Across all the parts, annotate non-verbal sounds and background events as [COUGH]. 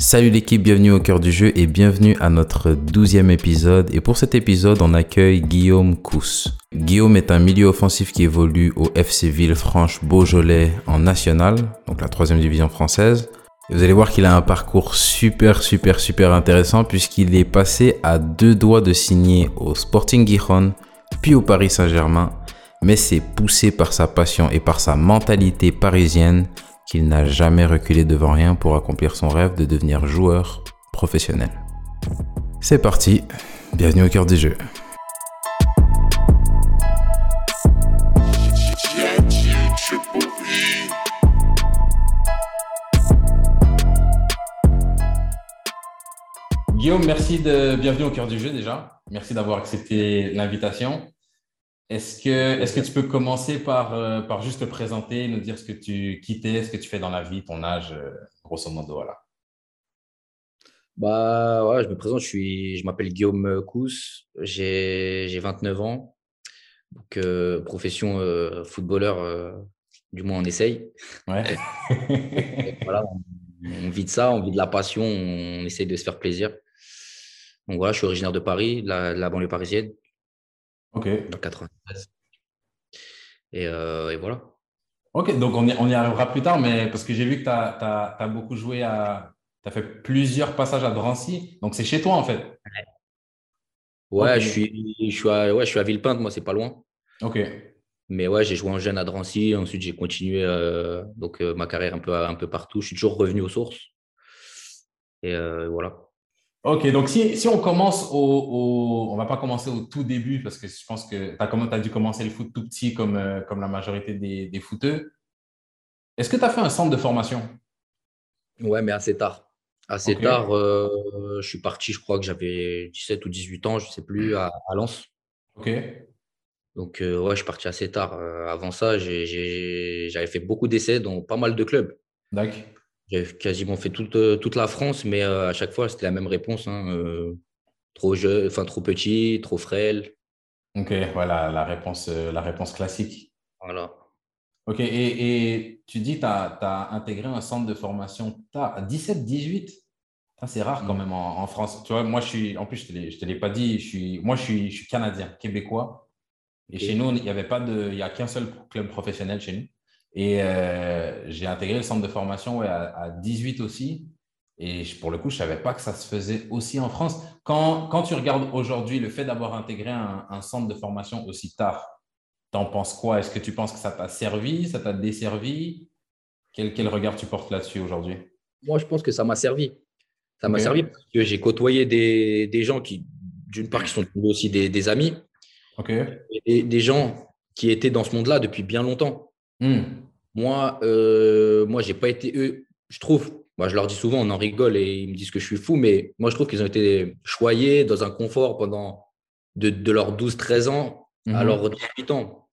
Salut l'équipe, bienvenue au cœur du jeu et bienvenue à notre douzième épisode. Et pour cet épisode, on accueille Guillaume Cousse. Guillaume est un milieu offensif qui évolue au FC Villefranche Beaujolais en national, donc la troisième division française. Vous allez voir qu'il a un parcours super, super, super intéressant puisqu'il est passé à deux doigts de signer au Sporting Gijon, puis au Paris Saint-Germain. Mais c'est poussé par sa passion et par sa mentalité parisienne qu'il n'a jamais reculé devant rien pour accomplir son rêve de devenir joueur professionnel. C'est parti, bienvenue au cœur du jeu. Guillaume, merci de bienvenue au cœur du jeu déjà. Merci d'avoir accepté l'invitation. Est-ce que, est que tu peux commencer par, euh, par juste te présenter, nous dire ce que tu quittais, ce que tu fais dans la vie, ton âge, euh, grosso modo, voilà. Bah ouais, je me présente, je, suis, je m'appelle Guillaume Cousse, j'ai, 29 ans, donc euh, profession footballeur, du moins on essaye. Ouais. voilà, on, vit de ça, on vit de la passion, on, essaye de se faire plaisir. Donc voilà, je suis originaire de Paris, la, la banlieue parisienne. Ok. Dans 93. Euh, et, voilà. Ok, donc on y, on y, arrivera plus tard, mais parce que j'ai vu que tu as, beaucoup joué à. Tu as fait plusieurs passages à Drancy, donc c'est chez toi en fait. Ouais, je, suis, je, suis à, ouais je suis à Villepinte, moi c'est pas loin. Ok. Mais ouais, j'ai joué en jeune à Drancy, ensuite j'ai continué euh, donc, euh, ma carrière un peu, un peu partout. Je suis toujours revenu aux sources. Et voilà. Ok, donc si, si, on commence au, On va pas commencer au tout début parce que je pense que tu as, as, dû commencer le foot tout petit comme, euh, comme la majorité des, des footeux. Est-ce que tu as fait un centre de formation? Ouais, mais assez tard. Assez tard, euh, je suis parti, je crois que j'avais 17 ou 18 ans, je ne sais plus, à, Lens. Ok. Donc, euh, ouais, je suis parti assez tard. avant ça, j'avais fait beaucoup d'essais dans pas mal de clubs. D'accord. J'ai quasiment fait toute, euh, toute la France, mais euh, à chaque fois, c'était la même réponse. Hein, euh, trop jeune, enfin trop petit, trop frêle. Ok, voilà la réponse, la réponse classique. Voilà. Ok, et, et tu dis que tu as, intégré un centre de formation à 17, 18 C'est rare quand mm. même en, France. Tu vois, moi, je suis, en plus, je ne te l'ai pas dit, je suis, moi, je suis, je suis canadien, québécois. Et chez nous, il n'y avait pas de, il y a qu'un seul club professionnel chez nous. Et euh, j'ai intégré le centre de formation à, 18 aussi. Et pour le coup, je ne savais pas que ça se faisait aussi en France. Quand, quand tu regardes aujourd'hui le fait d'avoir intégré un, centre de formation aussi tard, t'en penses quoi? Est-ce que tu penses que ça t'a servi, ça t'a desservi? Quel, quel regard tu portes là-dessus aujourd'hui? Moi, je pense que ça m'a servi. Ça m'a servi parce que j'ai côtoyé des, des, gens qui, d'une part, qui sont aussi des, des amis. Et des gens qui étaient dans ce monde-là depuis bien longtemps. Hmm. Moi, euh, moi, j'ai pas été eux. Je trouve, moi, je leur dis souvent, on en rigole et ils me disent que je suis fou, mais moi, je trouve qu'ils ont été choyés dans un confort pendant de, de leurs 12-13 ans à mhm. leurs 18 ans.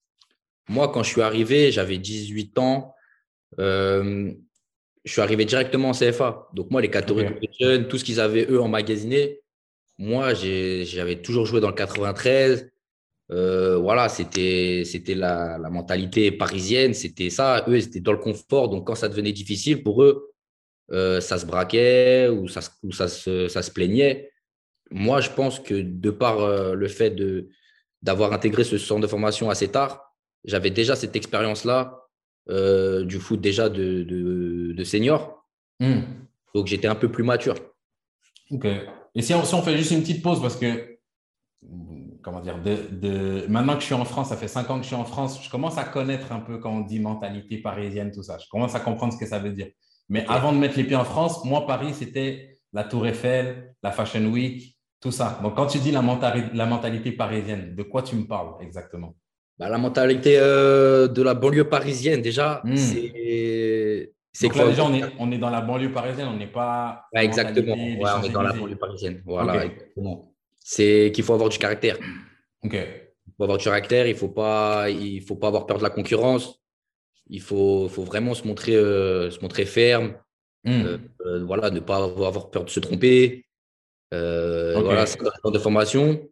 Moi, quand je suis arrivé, j'avais 18 ans. Euh, je suis arrivé directement en CFA. Donc, moi, les catégories de jeunes, tout ce qu'ils avaient, eux, emmagasiné, moi, j'avais toujours joué dans le 93. Euh, voilà, c'était c'était la, mentalité parisienne, c'était ça. Eux, ils étaient dans le confort. Donc, quand ça devenait difficile pour eux, euh, ça se braquait ou ça, ça, se, ça se plaignait. Moi, je pense que de par euh, le fait de d'avoir intégré ce centre de formation assez tard, j'avais déjà cette expérience-là du foot déjà de, de, senior. Hmm. Donc, j'étais un peu plus mature. Ok. Et si on, si on fait juste une petite pause, parce que comment dire, de, maintenant que je suis en France, ça fait cinq ans que je suis en France, je commence à connaître un peu quand on dit mentalité parisienne, tout ça. Je commence à comprendre ce que ça veut dire. Mais avant de mettre les pieds en France, moi, Paris, c'était la Tour Eiffel, la Fashion Week, tout ça. Donc, quand tu dis la, la mentalité parisienne, de quoi tu me parles exactement? Bah, La mentalité euh, de la banlieue parisienne, déjà, hmm. c'est. C'est quoi? déjà, on est, on est, dans la banlieue parisienne, on n'est pas. exactement. on est dans la banlieue parisienne. Voilà, exactement c'est qu'il faut avoir du caractère. Il faut avoir du caractère, il ne faut, pas, il faut pas avoir peur de la concurrence. Il faut, faut vraiment se montrer, euh, se montrer ferme. Hmm. Euh, euh, voilà, ne pas avoir peur de se tromper. Voilà, c'est de formation.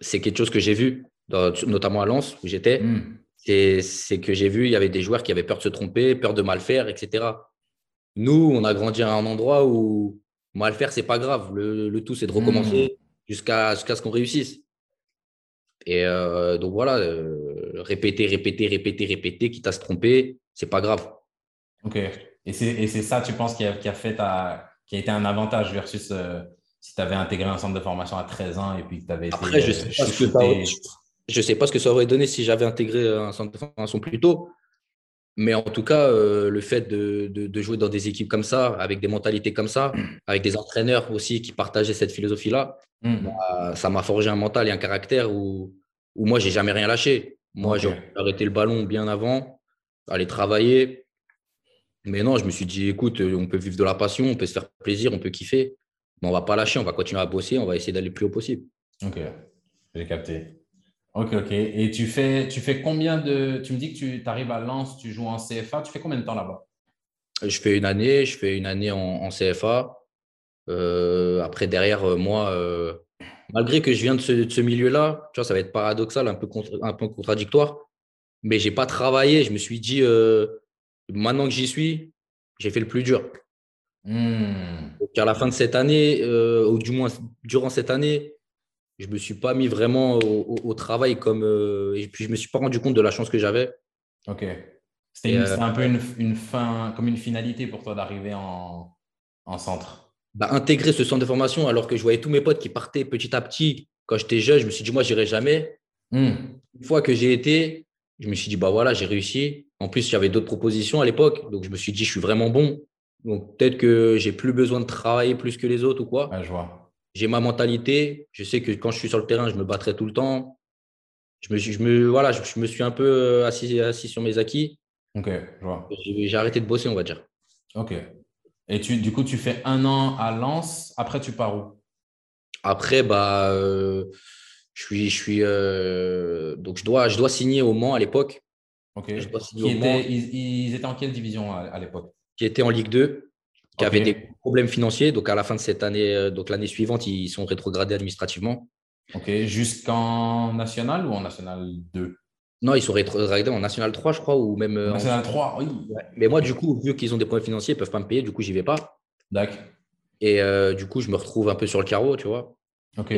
C'est quelque chose que j'ai vu, notamment à Lens, où j'étais. Hmm. C'est que j'ai vu, il y avait des joueurs qui avaient peur de se tromper, peur de mal faire, etc. Nous, on a grandi à un endroit où mal faire, c'est pas grave. Le, tout, c'est de recommencer hmm. Jusqu'à ce qu'on réussisse. Et euh, donc voilà, euh, répéter, répéter, répéter, répéter, quitte à se tromper, c'est pas grave. Ok. Et c'est ça, tu penses, qui a, qui a, fait ta, qui a été un avantage versus euh, si tu avais intégré un centre de formation à 13 ans et puis que tu avais été. Après, je sais, pas ce que ça, je sais pas ce que ça aurait donné si j'avais intégré un centre de formation plus tôt. Mais en tout cas, le fait de, de, jouer dans des équipes comme ça, avec des mentalités comme ça, avec des entraîneurs aussi qui partageaient cette philosophie-là, Hmm. Bah, ça m'a forgé un mental et un caractère où, où moi, j'ai jamais rien lâché. Moi, j'ai arrêté le ballon bien avant, aller travailler. Mais non, je me suis dit, écoute, on peut vivre de la passion, on peut se faire plaisir, on peut kiffer. Mais on va pas lâcher, on va continuer à bosser, on va essayer d'aller le plus haut possible. Ok, j'ai capté. Ok, ok. Et tu fais, tu fais combien de. Tu me dis que tu arrives à Lens, tu joues en CFA. Tu fais combien de temps là-bas? Je fais une année, je fais une année en CFA. Euh, après, derrière, euh, moi, euh, malgré que je viens de ce, milieu-là, tu vois, ça va être paradoxal, un peu, un peu contradictoire, mais je n'ai pas travaillé. Je me suis dit, maintenant que j'y suis, j'ai fait le plus dur. Mmh. à la fin de cette année, ou du moins durant cette année, je ne me suis pas mis vraiment au, travail comme. et puis, je ne me suis pas rendu compte de la chance que j'avais. Ok. C'était un peu une, une, fin, comme une finalité pour toi d'arriver en, en centre. Bah, intégrer ce centre de formation alors que je voyais tous mes potes qui partaient petit à petit. Quand j'étais jeune, je me suis dit, moi, j'irai jamais. Hmm. Une fois que j'ai été, je me suis dit, bah voilà, j'ai réussi. En plus, j'avais d'autres propositions à l'époque. Donc, je me suis dit, je suis vraiment bon. Donc, peut-être que j'ai plus besoin de travailler plus que les autres ou quoi. je vois. J'ai ma mentalité. Je sais que quand je suis sur le terrain, je me battrai tout le temps. Je me, je me, voilà, je, me suis un peu euh, assis, assis sur mes acquis. Ok, je vois. J'ai arrêté de bosser, on va dire. Ok. Et tu, du coup, tu fais un an à Lens. Après, tu pars où? Après, bah, euh, je suis, je suis euh, donc je dois, je dois signer au Mans à l'époque. Ok. ils, étaient en quelle division à, l'époque? Qui étaient en Ligue 2, qui avaient des problèmes financiers. Donc à la fin de cette année, euh, donc l'année suivante, ils sont rétrogradés administrativement. Ok. Jusqu'en national ou en national 2 non, ils sont rétrogradés en National 3, je crois, ou même. Euh, National 3, oui. Mais moi, du coup, vu qu'ils ont des problèmes financiers, ils ne peuvent pas me payer, du coup, j'y vais pas. D'accord. Et euh, du coup, je me retrouve un peu sur le carreau, tu vois. Ok.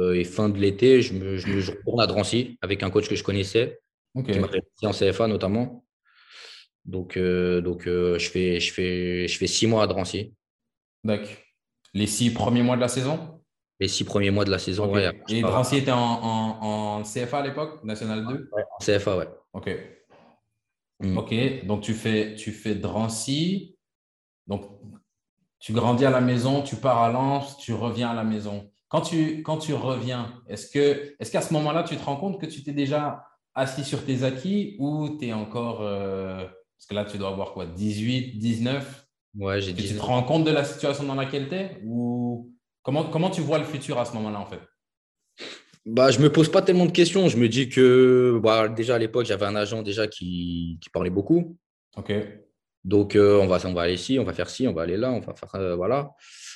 Euh, et, fin de l'été, je, me, je, retourne à Drancy avec un coach que je connaissais, qui m'a en CFA notamment. Donc, donc je, fais, je, fais, je fais six mois à Drancy. D'accord. Les six premiers mois de la saison? Les six premiers mois de la saison. et Drancy était en, CFA à l'époque, National 2 ouais, en CFA, ouais. Ok. Mm. Ok, donc tu fais, tu fais Drancy. Donc, tu grandis à la maison, tu pars à Lens, tu reviens à la maison. Quand tu, quand tu reviens, est-ce que, qu'à ce, moment-là, tu te rends compte que tu t'es déjà assis sur tes acquis ou tu es encore. Euh, parce que là, tu dois avoir quoi 18, 19 Ouais, j'ai dit. Tu te rends compte de la situation dans laquelle tu es ou Comment, tu vois le futur à ce moment-là, en fait? Bah, je me pose pas tellement de questions. Je me dis que bah, déjà à l'époque, j'avais un agent déjà qui, parlait beaucoup. Ok. Donc, euh, on, va, on va aller ici, on va faire ci, on va aller là, on va faire euh, voilà,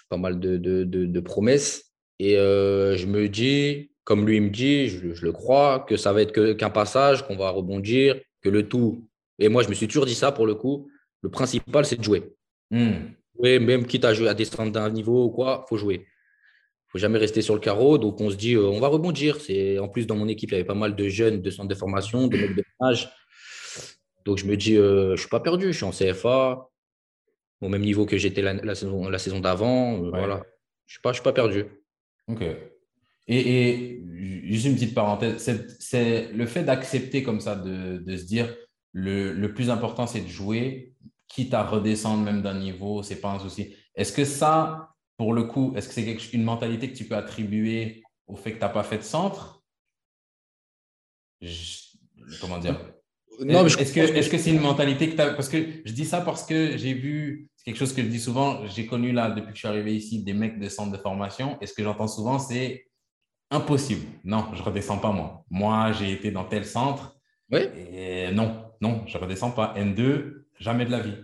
pas mal de, promesses. Et euh, je me dis, comme lui me dit, je, le crois, que ça va être qu'un passage, qu'on va rebondir, que le tout. Et moi, je me suis toujours dit ça pour le coup. Le principal, c'est de jouer. Hmm. même quitte à, jouer, à descendre d'un niveau ou quoi, il faut jouer faut jamais rester sur le carreau. Donc, on se dit, euh, on va rebondir. C'est En plus, dans mon équipe, il y avait pas mal de jeunes de centres de formation, de mecs de âge. Donc, je me dis, euh, je ne suis pas perdu. Je suis en CFA, au même niveau que j'étais la, saison, la saison d'avant. Euh, voilà. Je ne suis, suis, pas perdu. OK. Et, juste une petite parenthèse, c'est le fait d'accepter comme ça, de, de, se dire, le, le plus important, c'est de jouer, quitte à redescendre même d'un niveau, c'est pas un souci. Est-ce que ça, pour le coup, est-ce que c'est une mentalité que tu peux attribuer au fait que tu n'as pas fait de centre? Comment dire? Non, Est-ce que c'est une mentalité que tu as Parce que je dis ça parce que j'ai vu, c'est quelque chose que je dis souvent, j'ai connu là, depuis que je suis arrivé ici, des mecs de centre de formation. Et ce que j'entends souvent, c'est impossible. Non, je ne redescends pas moi. Moi, j'ai été dans tel centre. Oui. Et non, non, je ne redescends pas. N2, jamais de la vie.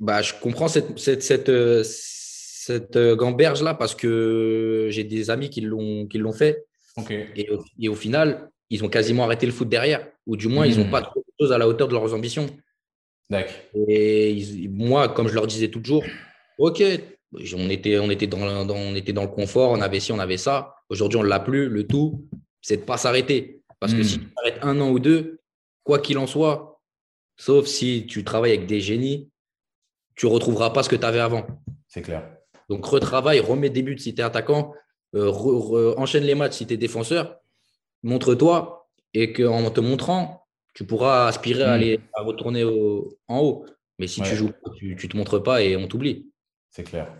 Bah, je comprends cette, cette, cette, euh, cette euh, gamberge-là parce que j'ai des amis qui l'ont, qui l'ont fait. Et, au, final, ils ont quasiment arrêté le foot derrière, ou du moins, ils n'ont hmm. pas trop de choses à la hauteur de leurs ambitions. D'accord. Et moi, comme je leur disais toujours, OK, On était, on, était dans, on était dans le confort, on avait ci, on avait ça. Aujourd'hui, on ne l'a plus. Le tout, c'est de ne pas s'arrêter. Parce que si hmm. tu t'arrêtes un an ou deux, quoi qu'il en soit, sauf si tu travailles avec des génies, tu ne retrouveras pas ce que tu avais avant. C'est clair. Donc, retravaille, remets des buts si tu es attaquant, euh, enchaîne les matchs si tu es défenseur, montre-toi et qu'en te montrant, tu pourras aspirer à, hmm. aller, à retourner en haut. Mais si tu joues, tu ne te montres pas et on t'oublie. C'est clair.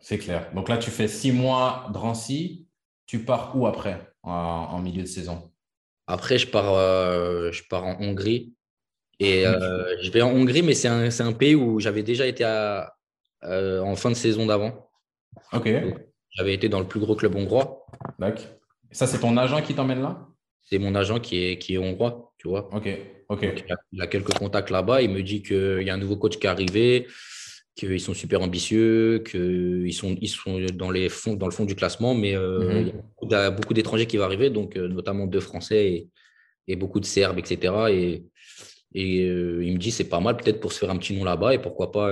C'est clair. Donc là, tu fais six mois Drancy. Tu pars où après, en, milieu de saison? Après, je pars, euh, je pars en Hongrie. Et euh, je vais en Hongrie, mais c'est un, un, pays où j'avais déjà été à, euh, en fin de saison d'avant. Ok. J'avais été dans le plus gros club hongrois. D'accord. Ça, c'est ton agent qui t'emmène là? C'est mon agent qui est, qui est hongrois, tu vois. Ok. ok. il, a, quelques contacts là-bas. Il me dit qu'il y a un nouveau coach qui est arrivé, qu'ils sont super ambitieux, qu'ils sont, ils sont dans, les fonds, dans le fond du classement, mais euh, mhm. il y a beaucoup d'étrangers qui vont arriver, donc notamment deux Français et, et, beaucoup de Serbes, etc. Et, et il me dit c'est pas mal peut-être pour se faire un petit nom là-bas et pourquoi pas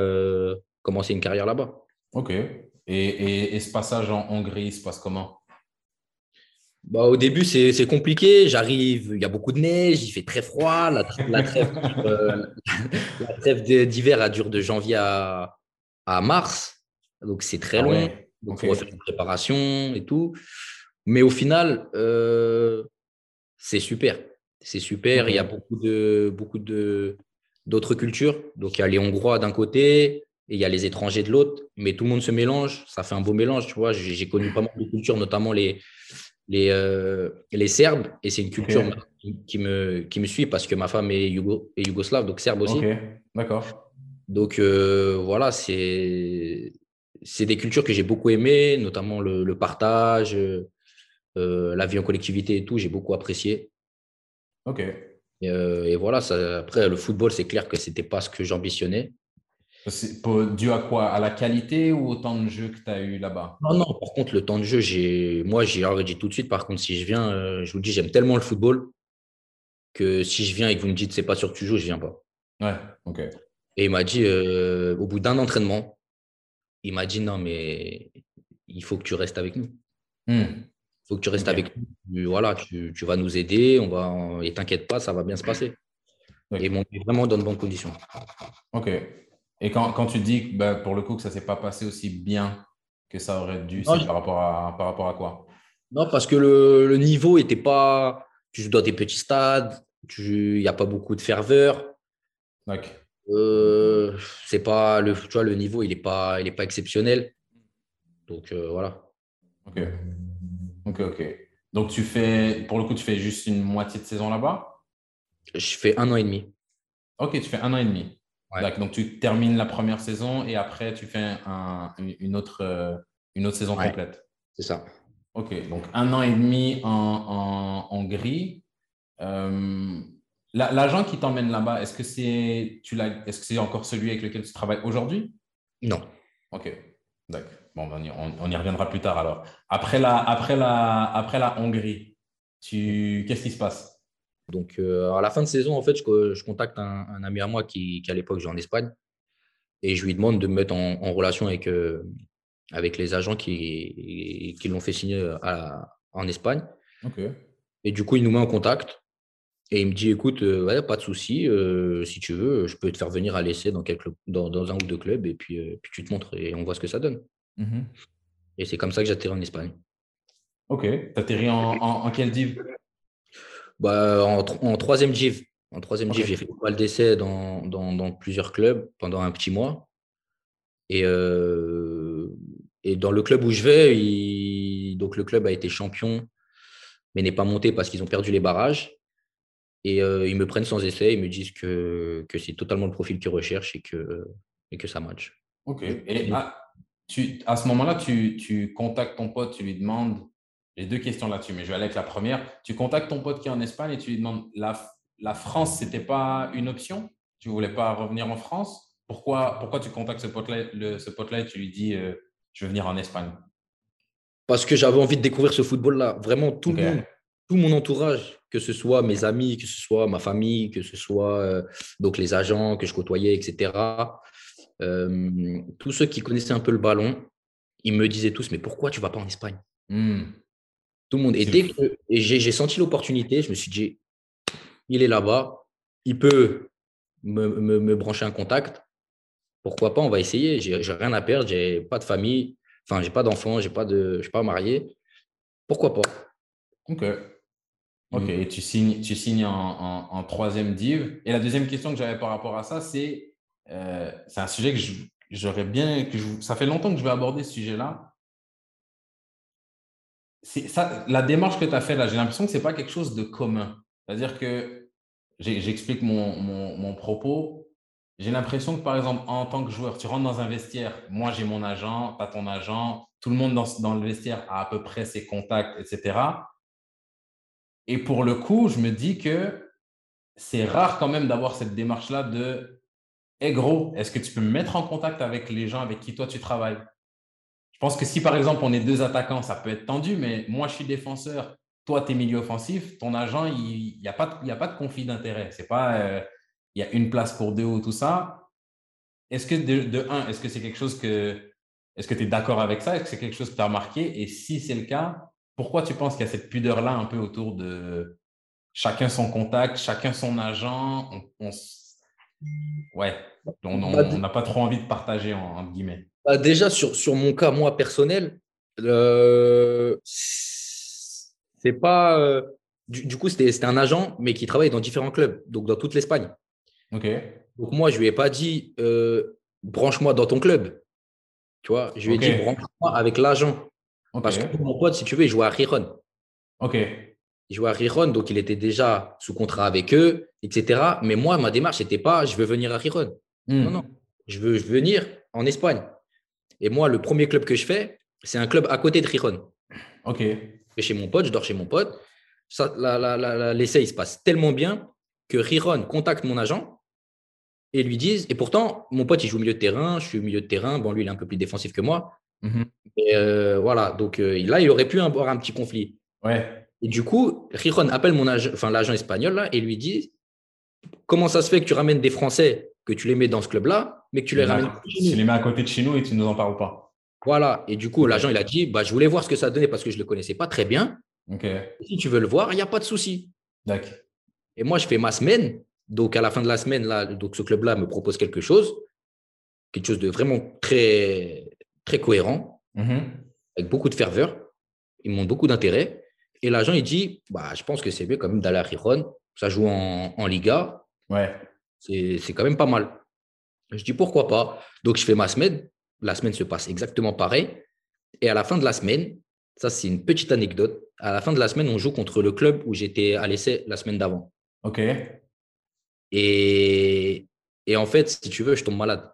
commencer une carrière là-bas. Ok. Et, ce passage en Hongrie se passe comment? Bah, Au début, c'est compliqué. J'arrive, il y a beaucoup de neige, il fait très froid. La, euh, [LAUGHS] trêve, d'hiver a dure de janvier à, à mars. Donc, c'est très ah long. Donc, il faut faire une préparation et tout. Mais au final, euh, c'est super. C'est super. Il y a beaucoup de beaucoup de d'autres cultures. Donc, il y a les Hongrois d'un côté, et il y a les étrangers de l'autre, mais tout le monde se mélange, ça fait un beau mélange, tu vois. J'ai connu pas mal de cultures, notamment les, les, euh, les Serbes, et c'est une culture qui, me, qui me suit parce que ma femme est, Yougo, est yougoslave, donc serbe aussi. Ok, d'accord. Donc euh, voilà, c'est des cultures que j'ai beaucoup aimées, notamment le, partage, euh, la vie en collectivité et tout, j'ai beaucoup apprécié. Ok. Et, voilà, ça, après, le football, c'est clair que ce n'était pas ce que j'ambitionnais. C'est dû à quoi? À la qualité ou au temps de jeu que tu as eu là-bas? Non, non, par contre, le temps de jeu, j'ai moi, j'ai dit tout de suite. Par contre, si je viens, euh, je vous dis, j'aime tellement le football que si je viens et que vous me dites, c'est pas sûr que tu joues, je viens pas. Ouais, ok. Et il m'a dit, euh, au bout d'un entraînement, il m'a dit, non, mais il faut que tu restes avec nous. Hmm. Il faut que tu restes avec nous. Voilà, tu, tu, vas nous aider, on va, et t'inquiète pas, ça va bien se passer. Et Et est vraiment dans de bonnes conditions. Ok. Et quand, quand tu dis bah, pour le coup que ça ne s'est pas passé aussi bien que ça aurait dû, c'est par, rapport à, par rapport à quoi? Non, parce que le, le niveau n'était pas. Tu joues dans des petits stades, il n'y a pas beaucoup de ferveur. Okay. Euh, c'est pas le, tu vois, le niveau, il n'est pas, il est pas exceptionnel. Donc euh, voilà. Ok. Ok, ok. Donc tu fais, pour le coup, tu fais juste une moitié de saison là-bas? Je fais un an et demi. Ok, tu fais un an et demi. Donc, tu termines la première saison et après, tu fais une, autre, euh, une autre saison complète. C'est ça. OK. Donc, un an et demi en, en, gris. Euh, l'agent qui t'emmène là-bas, est-ce que c'est est -ce c'est encore celui avec lequel tu travailles aujourd'hui? Non. OK. D'accord. Bon, ben, on, y reviendra plus tard alors. Après la, après la, après la Hongrie, qu'est-ce qui se passe? Donc, euh, à la fin de saison, en fait, je, contacte un, ami à moi qui, à l'époque, joue en Espagne. Et je lui demande de me mettre en, relation avec, euh, avec les agents qui, qui l'ont fait signer en Espagne. Et du coup, il nous met en contact. Et il me dit écoute, euh, pas de souci, si tu veux, je peux te faire venir à l'essai dans, dans, dans, un ou deux clubs et puis, puis tu te montres et on voit ce que ça donne. Mmh et c'est comme ça que j'atterris en Espagne. Ok. Tu atterris en, en, en quelle div? Bah, en, troisième div. En troisième okay. j'ai fait pas mal d'essais dans, dans, plusieurs clubs pendant un petit mois. Et, euh, et dans le club où je vais, donc le club a été champion, mais n'est pas monté parce qu'ils ont perdu les barrages. Et euh, ils me prennent sans essai, ils me disent que, que c'est totalement le profil qu'ils recherchent et que, et que ça match. Ok. Et à, tu, à ce moment-là, tu, tu contactes ton pote, tu lui demandes j'ai deux questions là-dessus, mais je vais aller avec la première. Tu contactes ton pote qui est en Espagne et tu lui demandes la, la France, ce n'était pas une option? Tu ne voulais pas revenir en France? Pourquoi, pourquoi tu contactes ce pote-là pote et tu lui dis euh, je veux venir en Espagne? Parce que j'avais envie de découvrir ce football-là. Vraiment, tout le monde, tout mon entourage, que ce soit mes amis, que ce soit ma famille, que ce soit euh, donc les agents que je côtoyais, etc. euh, tous ceux qui connaissaient un peu le ballon, ils me disaient tous, mais pourquoi tu ne vas pas en Espagne? Hmm. Tout le monde. Et dès que j'ai senti l'opportunité, je me suis dit, il est là-bas, il peut me, brancher un contact. Pourquoi pas, on va essayer. J'ai rien à perdre, j'ai pas de famille, enfin, j'ai pas d'enfants, j'ai pas de, je suis pas marié. Pourquoi pas? Ok. Ok, mm. et tu signes, tu signes en, troisième div. Et la deuxième question que j'avais par rapport à ça, c'est euh, c'est un sujet que j'aurais bien. Que ça fait longtemps que je vais aborder ce sujet-là. La démarche que tu as faite là, j'ai l'impression que ce n'est pas quelque chose de commun. C'est-à-dire que j'explique mon, propos. J'ai l'impression que, par exemple, en tant que joueur, tu rentres dans un vestiaire, moi j'ai mon agent, tu as ton agent, tout le monde dans, le vestiaire a à peu près ses contacts, etc. Et pour le coup, je me dis que c'est rare quand même d'avoir cette démarche-là de Hé gros, est-ce que tu peux me mettre en contact avec les gens avec qui toi tu travailles? Je pense que si par exemple on est deux attaquants, ça peut être tendu, mais moi je suis défenseur, toi tu es milieu offensif, ton agent, il n'y a, pas de, a pas de conflit d'intérêt. C'est pas euh, il y a une place pour deux ou tout ça. Est-ce que de, un, est-ce que c'est quelque chose que. Est-ce que tu es d'accord avec ça? Est-ce que c'est quelque chose que tu as remarqué? Et si c'est le cas, pourquoi tu penses qu'il y a cette pudeur-là un peu autour de chacun son contact, chacun son agent? Ouais, on bah, n'a pas trop envie de partager, en, guillemets. Bah, déjà, sur, sur mon cas, moi, personnel, euh, c'est pas. Euh, du, coup, c'était un agent, mais qui travaille dans différents clubs, donc dans toute l'Espagne. Ok. Donc, moi, je lui ai pas dit euh, branche-moi dans ton club. Tu vois, je lui ai dit branche-moi avec l'agent. Parce que mon pote, si tu veux, il jouait à Riron. Ok. Il jouait à Riron, donc il était déjà sous contrat avec eux, etc. Mais moi, ma démarche, n'était pas je veux venir à Riron. Hmm. Non, non. Je veux, venir en Espagne. Et moi, le premier club que je fais, c'est un club à côté de Riron. Ok. Et chez mon pote, je dors chez mon pote. L'essai, il se passe tellement bien que Riron contacte mon agent et lui disent. Et pourtant, mon pote, il joue au milieu de terrain, je suis au milieu de terrain. Bon, lui, il est un peu plus défensif que moi. Mhm. Et euh, voilà, donc euh, là, il aurait pu avoir un petit conflit. Ouais. Et du coup, Rijon appelle mon enfin, l'agent espagnol là, et lui dit Comment ça se fait que tu ramènes des Français, que tu les mets dans ce club-là, mais que tu les ramènes Tu les mets à côté de chez nous et tu ne nous en parles pas. Voilà. Et du coup, l'agent, il a dit bah, Je voulais voir ce que ça donnait parce que je ne le connaissais pas très bien. Si tu veux le voir, il n'y a pas de souci. D'accord. Et moi, je fais ma semaine. Donc, à la fin de la semaine, là, donc ce club-là me propose quelque chose, quelque chose de vraiment très, très cohérent, mhm. avec beaucoup de ferveur. Ils montrent beaucoup d'intérêt. Et l'agent, il dit bah, Je pense que c'est mieux quand même d'aller à Riron. Ça joue en, Liga. Ouais. C'est quand même pas mal. Je dis Pourquoi pas? Donc, je fais ma semaine. La semaine se passe exactement pareil. Et à la fin de la semaine, ça, c'est une petite anecdote. À la fin de la semaine, on joue contre le club où j'étais à l'essai la semaine d'avant. OK. Et, et en fait, si tu veux, je tombe malade.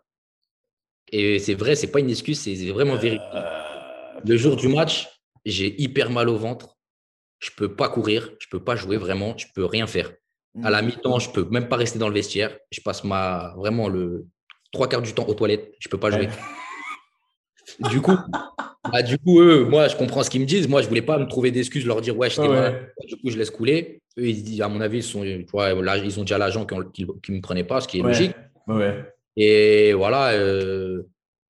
Et c'est vrai, c'est pas une excuse, c'est vraiment vérifié. Euh, le jour du match, j'ai hyper mal au ventre. Je peux pas courir, je peux pas jouer vraiment, je peux rien faire. À la mi-temps, je peux même pas rester dans le vestiaire. Je passe ma vraiment le trois quarts du temps aux toilettes. Je peux pas jouer. du coup, bah, du coup, eux, moi, je comprends ce qu'ils me disent. Moi, je voulais pas me trouver d'excuses, leur dire ouais, j'étais mal. Du coup, je laisse couler. Eux, ils, à mon avis, ils sont, tu vois, là, ils ont déjà l'agent qui, ne me prenait pas, ce qui est logique. Ouais. Et voilà, euh,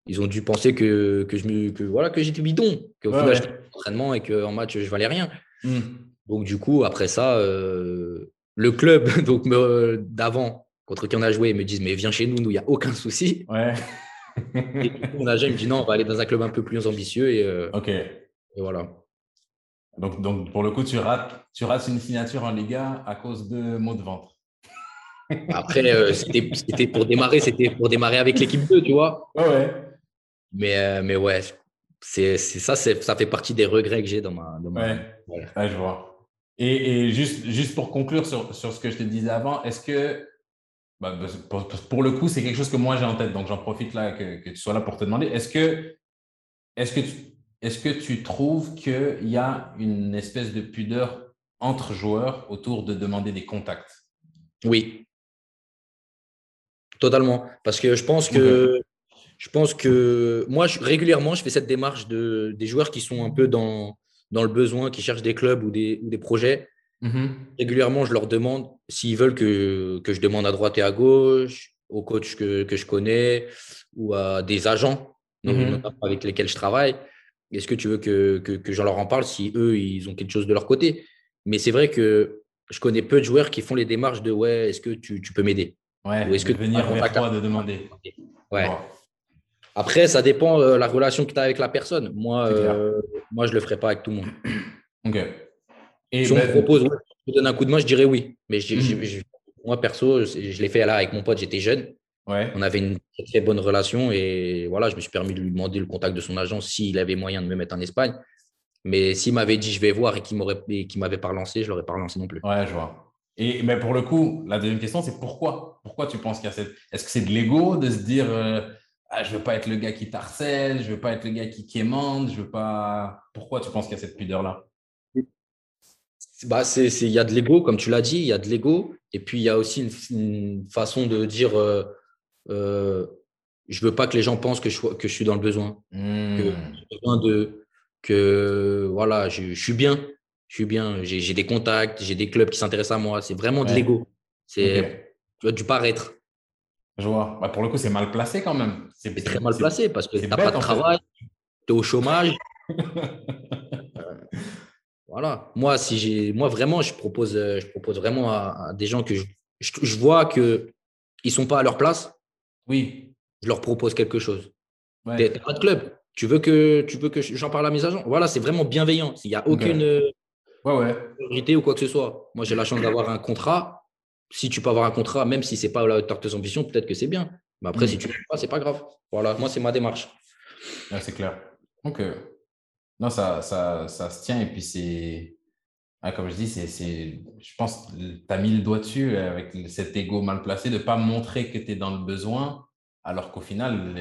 ils ont dû penser que, que, je que, voilà, que j'étais bidon, qu'au final, j'étais en entraînement et qu'en match, je valais rien. Hmm. Donc, du coup, après ça, euh, le club [LAUGHS] donc d'avant, contre qui on a joué, ils me disent Mais viens chez nous, nous, il n'y a aucun souci. Ouais. et mon agent me dit Non, on va aller dans un club un peu plus ambitieux. Et, euh, ok. Et voilà. Donc, donc, pour le coup, tu rates, tu rates une signature en Liga à cause de mots de ventre. Après, euh, c'était pour démarrer, c'était pour démarrer avec l'équipe 2, tu vois. Ouais. Mais, mais ouais, c'est ça, ça fait partie des regrets que j'ai dans ma. ouais. Je vois. Et, et, juste, juste pour conclure sur, sur ce que je te disais avant, est-ce que, bah, bah pour, le coup, c'est quelque chose que moi j'ai en tête, donc j'en profite là que, que, tu sois là pour te demander, est-ce que, est-ce que, tu, est-ce que tu trouves qu'il y a une espèce de pudeur entre joueurs autour de demander des contacts? Oui, Totalement. Parce que je pense que, je pense que moi, régulièrement, je fais cette démarche de, des joueurs qui sont un peu dans, dans le besoin, qui cherchent des clubs ou des, ou des projets. Mm-hmm. Régulièrement, je leur demande s'ils veulent que, que, je demande à droite et à gauche, aux coachs que, je connais ou à des agents mhm. avec lesquels je travaille. Est-ce que tu veux que, que, j'en leur en parle si eux, ils ont quelque chose de leur côté? Mais c'est vrai que je connais peu de joueurs qui font les démarches de ouais, est-ce que tu, peux m'aider? Ouais, ou est-ce que venir vers toi de demander. Ouais. Après, ça dépend de euh, la relation que tu as avec la personne. Moi, euh, moi je ne le ferai pas avec tout le monde. [CLEARS THROAT] Ok. Et si on me propose, je te donne un coup de main, je dirais oui. Mais hmm. moi, perso, je l'ai fait là avec mon pote, j'étais jeune. Ouais. On avait une très, bonne relation et voilà, je me suis permis de lui demander le contact de son agent s'il avait moyen de me mettre en Espagne. Mais s'il m'avait dit je vais voir et qu'il ne m'avait pas relancé, je ne l'aurais pas relancé non plus. Ouais, je vois. Et mais pour le coup, la deuxième question, c'est pourquoi? Pourquoi tu penses qu'il y a cette. Est-ce que c'est de l'ego de se dire euh, ah, je ne veux pas être le gars qui t'harcèle, je ne veux pas être le gars qui quémande, je veux pas. Pourquoi tu penses qu'il y a cette pudeur-là? Bah, il y a de l'ego, comme tu l'as dit, il y a de l'ego. Et puis, il y a aussi une, façon de dire euh, euh, je veux pas que les gens pensent que je, que je suis dans le besoin. Hmm. Que, de, que voilà, je, suis bien. Je suis bien. J'ai des contacts, j'ai des clubs qui s'intéressent à moi. C'est vraiment de l'ego. C'est du paraître. Je vois. Bah, pour le coup, c'est mal placé quand même. C'est très mal placé parce que tu n'as pas de travail, tu es au chômage. [LAUGHS] Voilà. Moi, si j'ai, moi vraiment, je propose, euh, je propose vraiment à, des gens que je, je, vois que ils sont pas à leur place. Oui. Je leur propose quelque chose. Ouais. Tu pas de club. Tu veux que, tu veux que j'en parle à mes agents? Voilà, c'est vraiment bienveillant. Il n'y a aucune ouais, ouais. ou quoi que ce soit. Moi, j'ai la chance d'avoir un contrat. Si tu peux avoir un contrat, même si c'est pas à la hauteur de tes ambitions, peut-être que c'est bien. Mais après, si mm. tu ne veux pas, c'est pas grave. Voilà, moi, c'est ma démarche. c'est clair. Ok. Non, ça, ça, ça se tient. Et puis, c'est. comme je dis, c'est, je pense que tu as mis le doigt dessus avec cet ego mal placé de ne pas montrer que tu es dans le besoin, alors qu'au final,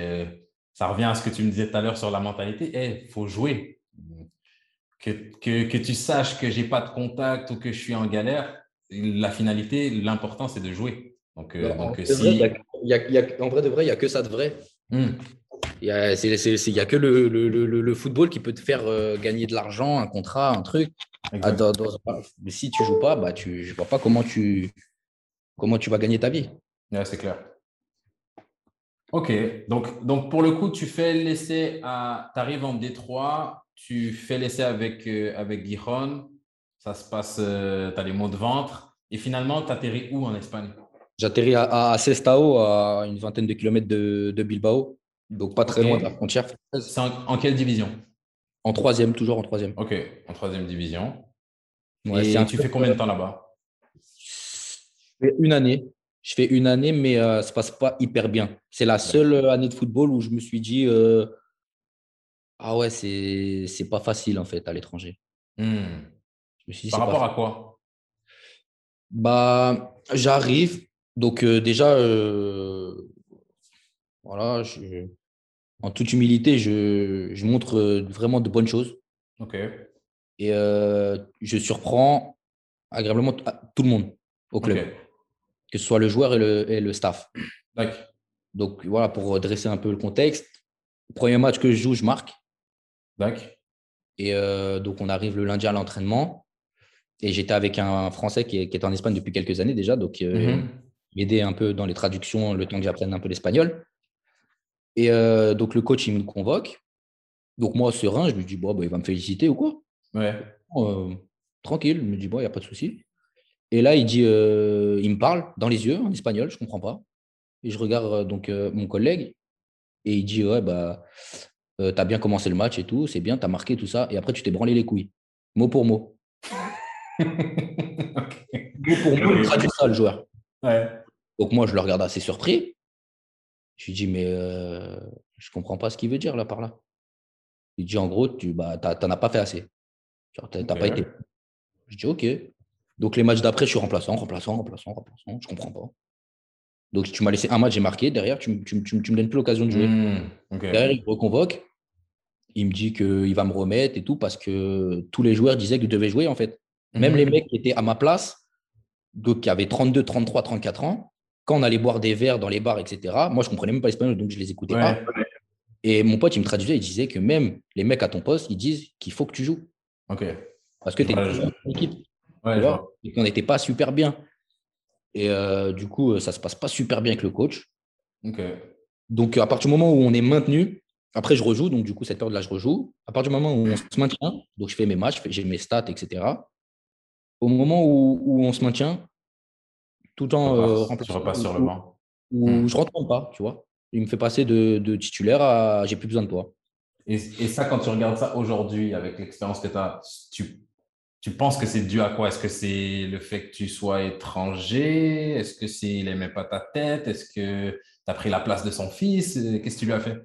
ça revient à ce que tu me disais tout à l'heure sur la mentalité. Il eh, faut jouer. Que, que, que, tu saches que j'ai pas de contact ou que je suis en galère, la finalité, l'important, c'est de jouer. Donc, euh, donc si... y a, y a, en vrai de vrai, il n'y a que ça de vrai. Hmm. Il n'y a, que le, football qui peut te faire euh, gagner de l'argent, un contrat, un truc. Ah, mais si tu ne joues pas, bah, tu, je ne vois pas comment tu, comment tu vas gagner ta vie. c'est clair. Ok, donc, donc pour le coup, tu fais l'essai à. Tu arrives en Détroit, tu fais l'essai avec, euh, avec Gijon, ça se passe, euh, tu as les maux de ventre, et finalement, tu atterris où en Espagne? J'atterris à, à, Sestao, à une vingtaine de kilomètres de, de Bilbao. Donc pas très loin de la frontière C'est en, quelle division? En troisième, toujours en troisième. Ok, en troisième division. et tu fais combien de temps là-bas? Je fais une année. Je fais une année, mais euh, ça ne se passe pas hyper bien. C'est la seule année de football où je me suis dit euh, Ah ouais, c'est c'est pas facile en fait à l'étranger. Hmm. Par rapport à quoi? Bah, j'arrive. Donc euh, déjà, voilà, je, en toute humilité, je, montre euh, vraiment de bonnes choses. Ok. Et euh, je surprends agréablement tout le monde au club, que ce soit le joueur et le, et le staff. Donc voilà, pour dresser un peu le contexte, premier match que je joue, je marque. D'accord. Et euh, donc on arrive le lundi à l'entraînement. Et j'étais avec un Français qui est, en Espagne depuis quelques années déjà, donc mm m'aider un peu dans les traductions, le temps que j'apprenne un peu l'espagnol. Et euh, donc, le coach, il me convoque. Donc, moi, serein, je lui dis, bon, bah, il va me féliciter ou quoi Ouais. Euh, tranquille, il me dit, bon, il n'y a pas de souci. Et là, il dit, euh, il me parle dans les yeux, en espagnol, je ne comprends pas. Et je regarde donc mon collègue et il dit, ouais, bah, tu as bien commencé le match et tout, c'est bien, tu as marqué tout ça. Et après, tu t'es branlé les couilles, mot pour mot. [LAUGHS] Pour mot, il traduit ça, le joueur. Ouais. Donc, moi, je le regarde assez surpris. Je lui dis, mais euh, je ne comprends pas ce qu'il veut dire là par là. Il dit, en gros, tu bah, n'en as pas fait assez. Tu n'as pas été. Je dis, OK. Donc, les matchs d'après, je suis remplaçant, remplaçant, remplaçant, remplaçant. Je ne comprends pas. Donc, tu m'as laissé un match, j'ai marqué. Derrière, tu ne me donnes plus l'occasion de jouer. Mmh, Derrière, il me reconvoque. Il me dit qu'il va me remettre et tout parce que tous les joueurs disaient que je devais jouer en fait. Même mmh. les mecs qui étaient à ma place, donc qui avaient 32, 33, 34 ans, quand on allait boire des verres dans les bars, etc., moi, je ne comprenais même pas l'espagnol, donc je ne les écoutais pas. Et mon pote, il me traduisait, il disait que même les mecs à ton poste, ils disent qu'il faut que tu joues. Ok. Parce que tu es une équipe. et qu'on n'était pas super bien. Et euh, du coup, ça ne se passe pas super bien avec le coach. Donc, à partir du moment où on est maintenu, après, je rejoue. Donc, du coup, cette période-là, je rejoue. À partir du moment où on se maintient, donc je fais mes matchs, j'ai mes stats, etc. Au moment où, on se maintient, tout en euh, Tu repasses sur le banc. Ou hmm. je rentre pas, tu vois. Il me fait passer de, titulaire à j'ai plus besoin de toi. Et, et, ça, quand tu regardes ça aujourd'hui, avec l'expérience que tu as, tu tu penses que c'est dû à quoi? Est-ce que c'est le fait que tu sois étranger? Est-ce que c'est il n'aimait pas ta tête? Est-ce que tu as pris la place de son fils? Qu'est-ce que tu lui as fait?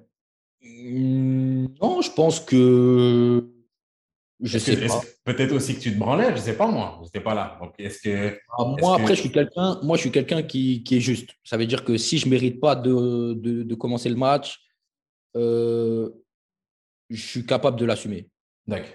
Mmh, Non, je pense que. Je sais pas. Peut-être aussi que tu te branlais, je ne sais pas moi. Je n'étais pas là. Donc, est-ce que. Ah, moi, après, je suis quelqu'un moi, je suis quelqu'un qui, qui, est juste. Ça veut dire que si je ne mérite pas de, de, de, commencer le match, euh, je suis capable de l'assumer.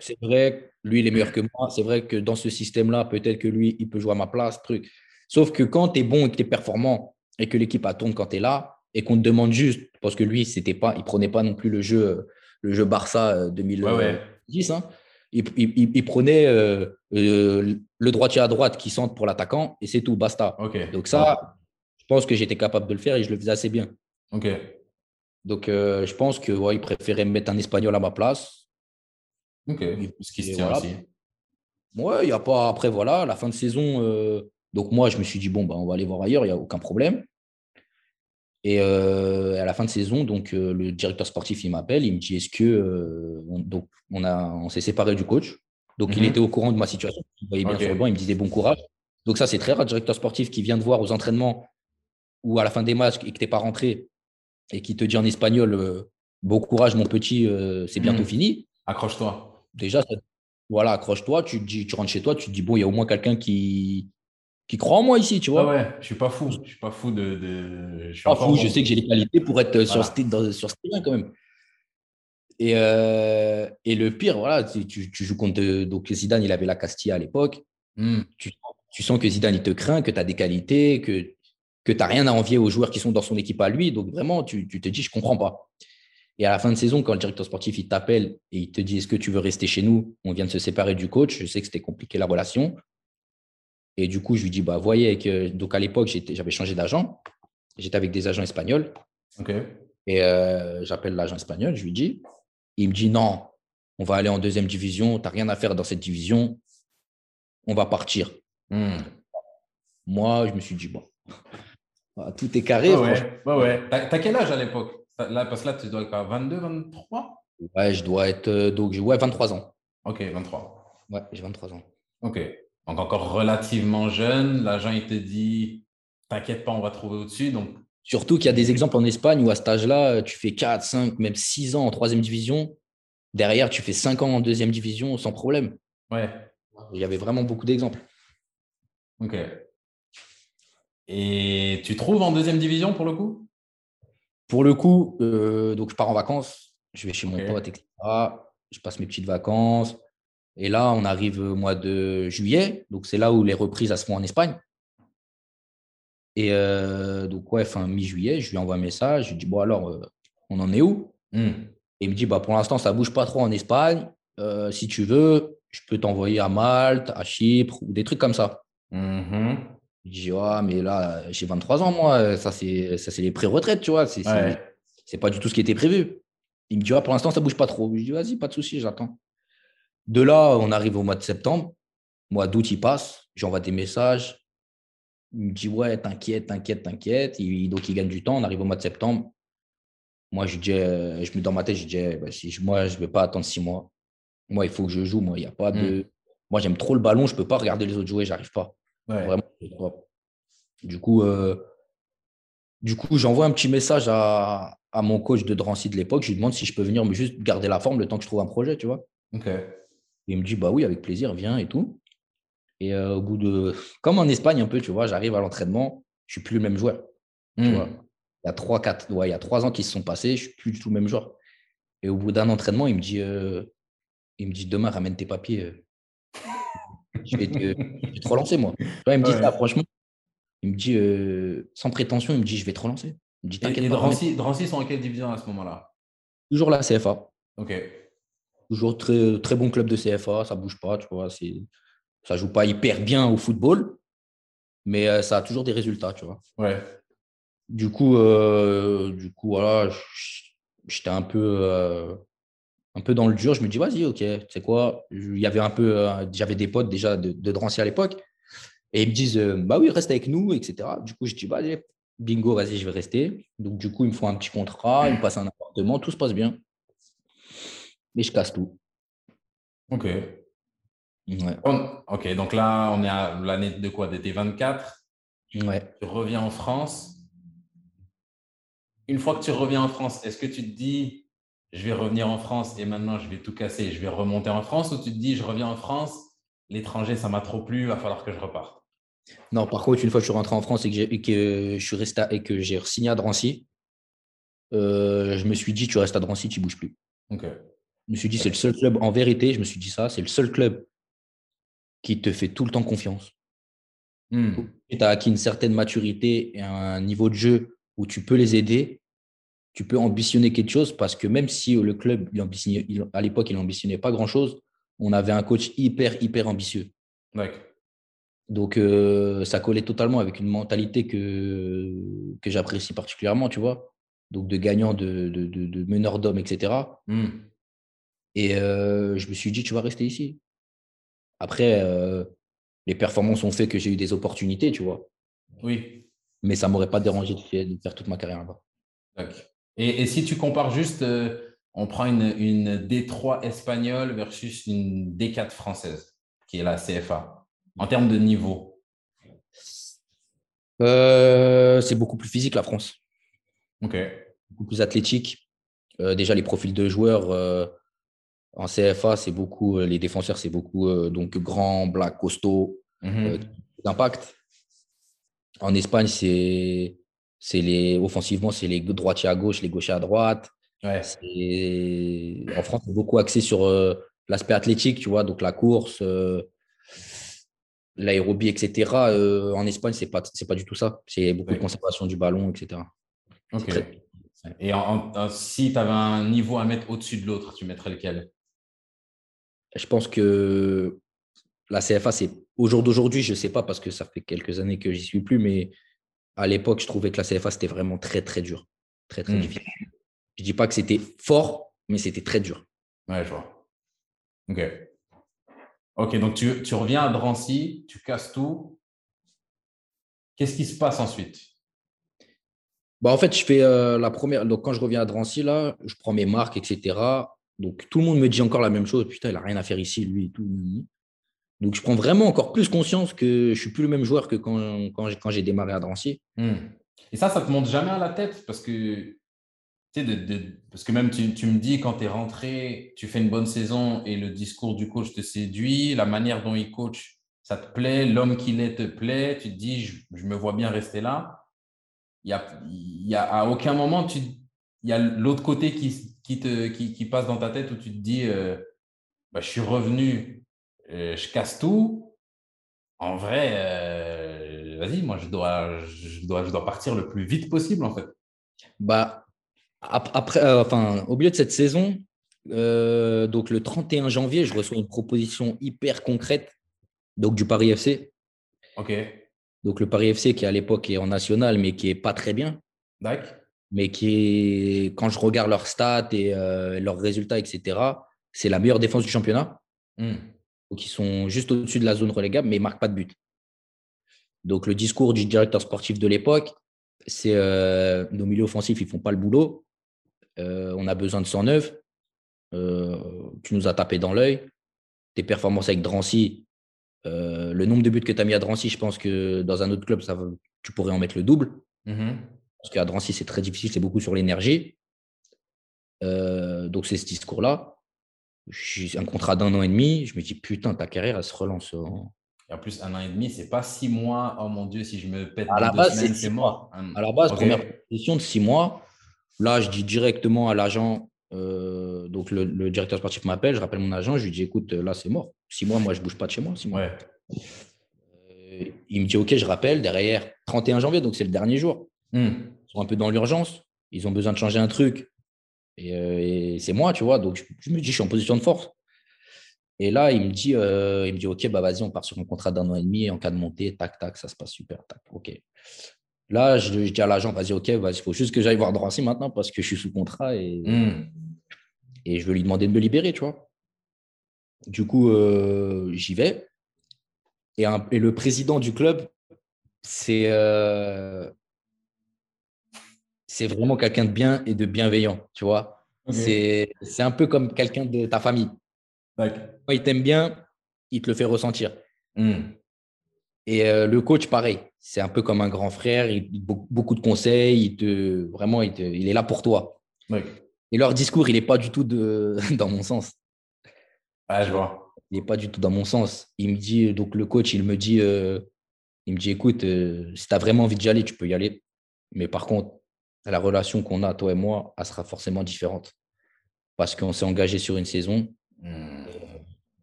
C'est vrai, lui, il est meilleur que moi. C'est vrai que dans ce système-là, peut-être que lui, il peut jouer à ma place, truc. Sauf que quand tu es bon et que tu es performant et que l'équipe tourne quand tu es là et qu'on te demande juste, parce que lui, c'était pas, il prenait pas non plus le jeu, le jeu Barça 2010, euh, hein. Il, prenait euh, euh, le droitier à droite qui centre pour l'attaquant et c'est tout, basta. Donc ça, je pense que j'étais capable de le faire et je le faisais assez bien. Donc je pense que ouais, il préférait me mettre un Espagnol à ma place Ok, ce qui se tient aussi. Ouais, il n'y a pas. Après, voilà, la fin de saison. Euh, donc, moi, je me suis dit, bon, bah, on va aller voir ailleurs, il n'y a aucun problème. Et euh, à la fin de saison, donc, euh, le directeur sportif, il m'appelle, il me dit, est-ce que. on, donc, on, a, on s'est séparé du coach. Donc, il mhm. était au courant de ma situation. Il voyait bien sur le banc, il me disait bon courage. Donc, ça, c'est très rare, directeur sportif qui vient te voir aux entraînements ou à la fin des matchs et que tu n'es pas rentré et qui te dit en espagnol bon courage, mon petit, c'est bientôt mhm. fini. Accroche-toi déjà, voilà, accroche-toi, tu, dis, tu rentres chez toi, tu te dis, bon, il y a au moins quelqu'un qui, qui croit en moi ici, tu vois. Ah ouais, je suis pas fou. Je suis pas fou de. Je suis pas fou, je sais que j'ai les qualités pour être sur, ce, sur ce terrain quand même. Et, euh, et le pire, voilà, tu, tu, joues contre. Donc, Zidane, il avait la Castilla à l'époque. Hmm. Tu, tu, sens que Zidane, il te craint, que tu as des qualités, que, que tu n'as rien à envier aux joueurs qui sont dans son équipe à lui. Donc, vraiment, tu, tu te dis, je comprends pas. Et à la fin de saison, quand le directeur sportif il t'appelle et il te dit Est-ce que tu veux rester chez nous? On vient de se séparer du coach. Je sais que c'était compliqué la relation. Et du coup, je lui dis Bah, voyez, que... donc à l'époque, j'avais changé d'agent. J'étais avec des agents espagnols. Et euh, j'appelle l'agent espagnol, je lui dis Il me dit Non, on va aller en deuxième division. Tu n'as rien à faire dans cette division. On va partir. Hmm. Moi, je me suis dit Bon, [LAUGHS] tout est carré. ouais, ouais, ouais. T'as quel âge à l'époque? Là, parce que là, tu dois être à 22, 23 Ouais, je dois être euh, donc, ouais, 23 ans. Ok, 23. Ouais, j'ai 23 ans. Ok. Donc encore relativement jeune. L'agent, il te dit T'inquiète pas, on va trouver au-dessus. Donc... Surtout qu'il y a des exemples en Espagne où à cet âge-là, tu fais 4, 5, même 6 ans en troisième division. Derrière, tu fais 5 ans en deuxième division sans problème. Ouais. Il y avait vraiment beaucoup d'exemples. Ok. Et tu trouves en deuxième division pour le coup? Pour le coup, euh, donc je pars en vacances, je vais chez mon pote, etc. Je passe mes petites vacances. Et là, on arrive au mois de juillet. Donc, c'est là où les reprises se font en Espagne. Et euh, donc, ouais, fin mi-juillet, je lui envoie un message. Je lui dis, bon, alors, euh, on en est où? Hmm. Et il me dit, bah, pour l'instant, ça ne bouge pas trop en Espagne. si tu veux, je peux t'envoyer à Malte, à Chypre ou des trucs comme ça. Mmh je dis, ah, mais là, j'ai 23 ans, moi, ça, c'est, les pré-retraites, tu vois. C'est, c'est, pas du tout ce qui était prévu. Il me dit, ah, pour l'instant, ça bouge pas trop. Je dis, vas-y, pas de souci, j'attends. De là, on arrive au mois de septembre. Mois d'août, il passe. J'envoie des messages. Il me dit, ouais, t'inquiète, t'inquiète, t'inquiète. donc, il gagne du temps. On arrive au mois de septembre. Moi, je dis, je me dans ma tête, je dis, bah, si, moi, je ne vais pas attendre six mois. Moi, il faut que je joue. Moi, il y a pas de. Hmm. Moi, j'aime trop le ballon. Je ne peux pas regarder les autres jouer. J'arrive pas. Vraiment. Du coup, euh, du coup j'envoie un petit message à, mon coach de Drancy de l'époque. Je lui demande si je peux venir me juste garder la forme le temps que je trouve un projet, tu vois. Il me dit, bah oui, avec plaisir, viens et tout. Et euh, au bout de. Comme en Espagne, un peu, tu vois, j'arrive à l'entraînement, je suis plus le même joueur. Tu hmm. vois. Il y a trois, quatre, ouais, il y a trois ans qui se sont passés, je suis plus du tout le même joueur. Et au bout d'un entraînement, il me dit, euh, il me dit demain, ramène tes papiers. [LAUGHS] je, vais te, relancer, moi. il me dit ça, franchement. Il me dit, euh, sans prétention, il me dit, je vais te relancer. Il me dit, t'inquiète pas. Drancy, sont en quelle division à ce moment-là? Toujours la CFA. Ok. Toujours très, très bon club de CFA, ça bouge pas, tu vois. Ça joue pas hyper bien au football, mais euh, ça a toujours des résultats, tu vois. Ouais. du coup, euh, du coup, voilà, j'étais un peu, un peu dans le dur. Je me dis, vas-y, ok, tu sais quoi Il y avait un peu, j'avais des potes déjà de, de Drancy à l'époque. Et ils me disent, bah oui, reste avec nous, etc. Du coup, je dis, bah, bingo, vas-y, je vais rester. Donc, du coup, ils me font un petit contrat, ils me passent un appartement, tout se passe bien. Mais je casse tout. Ok. ok, donc là, on est à l'année de quoi? D'été 24 Ouais. Tu reviens en France? Une fois que tu reviens en France, est-ce que tu te dis, je vais revenir en France et maintenant je vais tout casser, je vais remonter en France? Ou tu te dis, je reviens en France, l'étranger, ça m'a trop plu, il va falloir que je reparte? Non, par contre, une fois que je suis rentré en France et que, je suis resté et que j'ai signé à Drancy, euh, je me suis dit, tu restes à Drancy, tu ne bouges plus. Je me suis dit, c'est le seul club, en vérité, je me suis dit ça, c'est le seul club qui te fait tout le temps confiance. Hmm. Tu as acquis une certaine maturité et un niveau de jeu où tu peux les aider, tu peux ambitionner quelque chose parce que même si le club, à l'époque, il n'ambitionnait pas grand-chose, on avait un coach hyper, hyper ambitieux. Donc, euh, ça collait totalement avec une mentalité que, que j'apprécie particulièrement, tu vois. Donc, de gagnant, de, de, de, meneur d'hommes, etc. Et euh, je me suis dit, tu vas rester ici. Après, euh, les performances ont fait que j'ai eu des opportunités, tu vois. Oui. Mais ça ne m'aurait pas dérangé de faire toute ma carrière là-bas. Et, et, si tu compares juste, on prend une, une D3 espagnole versus une D4 française, qui est la CFA en termes de niveau? C'est beaucoup plus physique la France. Ok. Beaucoup plus athlétique. Déjà, les profils de joueurs en CFA, c'est beaucoup, les défenseurs, c'est beaucoup donc grand, black, costaud, mhm. d'impact. En Espagne, c'est les offensivement, c'est les droitiers à gauche, les gauchers à droite. Ouais. En France, c'est beaucoup axé sur l'aspect athlétique, tu vois, donc la course, l'aérobie, etc. Euh, en Espagne, ce n'est pas, pas du tout ça. C'est beaucoup de conservation du ballon, etc. Et si tu avais un niveau à mettre au-dessus de l'autre, tu mettrais lequel? Je pense que la CFA, c'est au jour d'aujourd'hui, je ne sais pas parce que ça fait quelques années que j'y suis plus, mais à l'époque, je trouvais que la CFA, c'était vraiment très, très dur. Très, très hmm. difficile. Je ne dis pas que c'était fort, mais c'était très dur. Ouais, je vois. Ok. Ok, donc tu, tu, reviens à Drancy, tu casses tout. Qu'est-ce qui se passe ensuite? Bah, En fait, je fais euh, la première. Donc, quand je reviens à Drancy, là, je prends mes marques, etc. Donc, tout le monde me dit encore la même chose. Putain, il n'a rien à faire ici, lui et tout. Donc, je prends vraiment encore plus conscience que je ne suis plus le même joueur que quand, j'ai démarré à Drancy. Hmm. Et ça, ça ne te monte jamais à la tête? Parce que parce que même tu, me dis quand tu es rentré, tu fais une bonne saison et le discours du coach te séduit, la manière dont il coach, ça te plaît, l'homme qu'il est te plaît, tu te dis, je, me vois bien rester là. Il a, à aucun moment, il y a l'autre côté qui, qui, te, qui, passe dans ta tête où tu te dis, euh, bah, je suis revenu, euh, je casse tout. En vrai, euh, vas-y, moi, je dois, je, dois, je dois partir le plus vite possible, en fait. Bah, après, enfin, au milieu de cette saison, donc le 31 janvier, je reçois une proposition hyper concrète donc du Paris FC. Ok. Donc le Paris FC qui à l'époque est en national, mais qui est pas très bien. D'accord. Mais qui est, quand je regarde leurs stats et euh, leurs résultats, etc., c'est la meilleure défense du championnat. Hmm. Donc ils sont juste au-dessus de la zone relégable, mais ils marquent pas de but. Donc le discours du directeur sportif de l'époque, c'est nos milieux offensifs, ils font pas le boulot. Euh, on a besoin de 109. Euh, tu nous as tapé dans l'œil. Tes performances avec Drancy, euh, le nombre de buts que tu as mis à Drancy, je pense que dans un autre club, ça, tu pourrais en mettre le double. Mm-hmm. Parce qu'à Drancy, c'est très difficile, c'est beaucoup sur l'énergie. donc, c'est ce discours-là. J'ai un contrat d'un an et demi. Je me dis, putain, ta carrière, elle se relance. Et en plus, un an et demi, c'est pas six mois. Oh mon Dieu, si je me pète à la base, c'est six mois. À la base, première position de six mois. Là, je dis directement à l'agent, euh, donc le, directeur sportif m'appelle, je rappelle mon agent, je lui dis écoute, là c'est mort. Six mois, moi je ne bouge pas de chez moi. Six mois. Euh, il me dit ok, je rappelle, derrière 31 janvier, donc c'est le dernier jour. Hmm. Ils sont un peu dans l'urgence, ils ont besoin de changer un truc. Et, euh, c'est moi, tu vois, donc je, me dis je suis en position de force. Et là, il me dit, il me dit ok, bah vas-y, on part sur un contrat d'un an et demi, en cas de montée, tac, tac, ça se passe super, tac, ok. Là, je, dis à l'agent, vas-y, ok, il faut juste que j'aille voir Drancy maintenant parce que je suis sous contrat et, hmm. et je veux lui demander de me libérer, tu vois. Du coup, euh, j'y vais. Et, et, le président du club, c'est euh, c'est vraiment quelqu'un de bien et de bienveillant, tu vois. C'est un peu comme quelqu'un de ta famille. Quand il t'aime bien, il te le fait ressentir. Hmm. Et euh, le coach, pareil, c'est un peu comme un grand frère, il beaucoup de conseils, il te, vraiment, il, il est là pour toi. Et leur discours, il n'est pas du tout de, [LAUGHS] dans mon sens. Ah, je vois. Il n'est pas du tout dans mon sens. Il me dit, donc le coach, il me dit, euh, il me dit écoute, euh, si tu as vraiment envie d'y aller, tu peux y aller. Mais par contre, la relation qu'on a, toi et moi, elle sera forcément différente. Parce qu'on s'est engagé sur une saison. Hmm.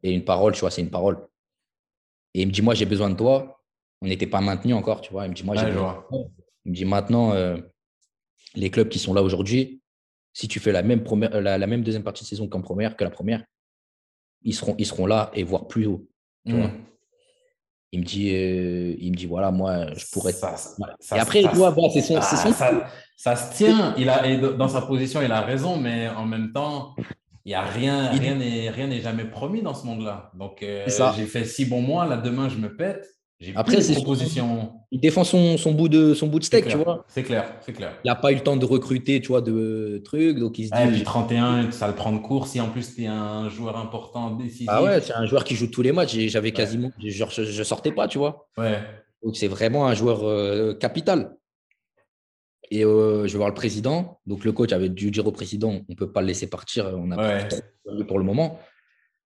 Et une parole, tu vois, c'est une parole. Et il me dit, moi, j'ai besoin de toi. On n'était pas maintenu encore, tu vois. Il me dit, moi, j'ai besoin Il me dit, maintenant, euh, les clubs qui sont là aujourd'hui, si tu fais la même, première, euh, la, même deuxième partie de saison qu'en première, que la première, ils seront, ils seront là et voire plus haut. Tu vois hmm. Il me dit, euh, il me dit voilà, moi, je pourrais. Ça, et après, ça, toi, c'est son, ça, ça, se tient. Il a, et dans sa position, il a raison, mais en même temps, il y a rien, rien n'est, rien n'est jamais promis dans ce monde-là. Donc, euh, j'ai fait six bons mois. Là, demain, je me pète. Après, c'est proposition. Il défend son, son, bout de, son bout de steak, tu vois. C'est clair, c'est clair. Il n'a pas eu le temps de recruter, tu vois, de trucs. Donc, il se dit. 31, ça le prend de court. Si en plus, tu es un joueur important, décisif. Ah ouais, c'est un joueur qui joue tous les matchs. J'avais quasiment. je, je, sortais pas, tu vois. Ouais. Donc, c'est vraiment un joueur euh, capital. Et euh, je vais voir le président. Donc, le coach avait dû dire au président on ne peut pas le laisser partir. On a pas pour le moment.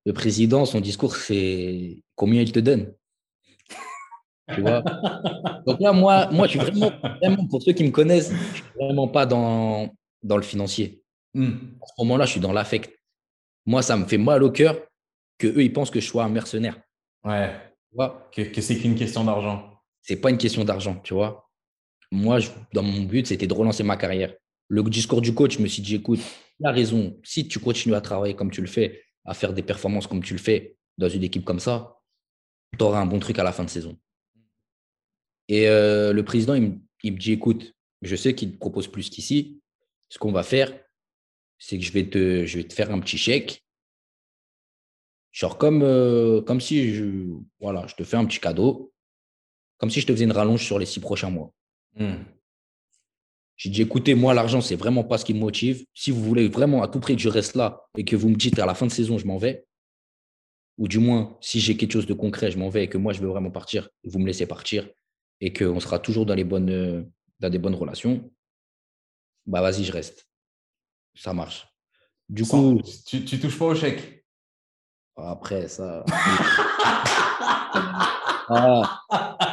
Le président, son discours, c'est combien il te donne? Tu vois Donc là, moi, moi, je suis vraiment, vraiment, pour ceux qui me connaissent, je ne suis vraiment pas dans, dans le financier. Hmm. À ce moment-là, je suis dans l'affect. Moi, ça me fait mal au cœur que eux, ils pensent que je sois un mercenaire. Ouais. Tu vois que, que c'est qu'une question d'argent. C'est pas une question d'argent, tu vois moi, dans mon but, c'était de relancer ma carrière. Le discours du coach, je me suis dit, écoute, il a raison. Si tu continues à travailler comme tu le fais, à faire des performances comme tu le fais dans une équipe comme ça, tu auras un bon truc à la fin de saison. Et euh, le président, il me, dit, écoute, je sais qu'il te propose plus qu'ici. Ce qu'on va faire, c'est que je vais, te, je vais te faire un petit chèque. Genre comme, euh, comme si je, voilà, je te fais un petit cadeau, comme si je te faisais une rallonge sur les six prochains mois. Hmm. J'ai dit, écoutez, moi, l'argent, c'est vraiment pas ce qui me motive. Si vous voulez vraiment à tout prix que je reste là et que vous me dites à la fin de saison, je m'en vais, ou du moins, si j'ai quelque chose de concret, je m'en vais et que moi, je veux vraiment partir, vous me laissez partir et qu'on sera toujours dans, les bonnes, dans des bonnes relations, bah vas-y, je reste. Ça marche. Du coup. Tu, tu touches pas au chèque? Après, ça. Ah,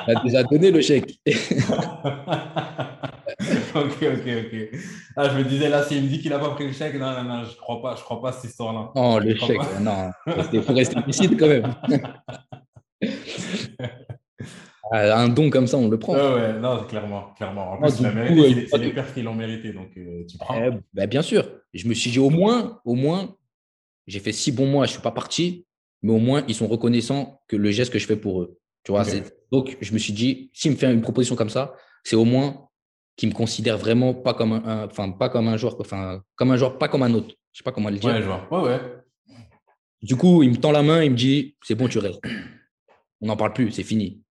tu as déjà donné le chèque. [LAUGHS] ok, ok, ok. Ah, je me disais là, s'il me dit qu'il n'a pas pris le chèque, non, non, non, je ne crois pas, je crois pas cette histoire-là. Non, le chèque, non. Il faut rester lucide quand même. [LAUGHS] Ah, un don comme ça, on le prend. Ouais, ouais, non, clairement, clairement. En plus, c'est les pères qui l'ont mérité, donc euh, tu prends. Eh, bah, bien sûr. Je me suis dit, au moins, au moins, j'ai fait six bons mois, je ne suis pas parti, mais au moins, ils sont reconnaissants que le geste que je fais pour eux. Tu vois, donc je me suis dit, s'il me fait une proposition comme ça, c'est au moins qu'il me considère vraiment pas comme un, enfin pas comme un joueur, enfin comme un joueur, pas comme un autre. Je sais pas comment le dire. Ouais, joueur. Ouais, ouais. Du coup, il me tend la main, il me dit, c'est bon, tu restes. On n'en parle plus, c'est fini.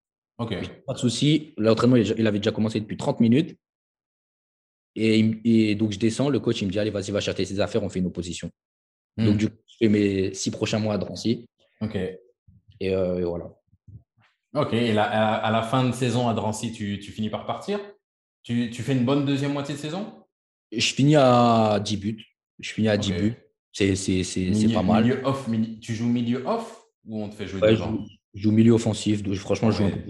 Pas de souci. L'entraînement, il avait déjà commencé depuis 30 minutes. Et, donc, je descends. Le coach, il me dit, allez, vas-y, va chercher ses affaires, on fait une opposition. Hmm. Donc, du coup, je fais mes six prochains mois à Drancy. Ok. et euh, voilà. Ok, et à, la fin de saison à Drancy, tu, finis par partir? Tu, fais une bonne deuxième moitié de saison? Je finis à 10 buts. Je finis à 10 buts. C'est pas mal. Milieu off, tu joues milieu off ou on te fait jouer devant? je, joue milieu offensif. franchement, je joue un peu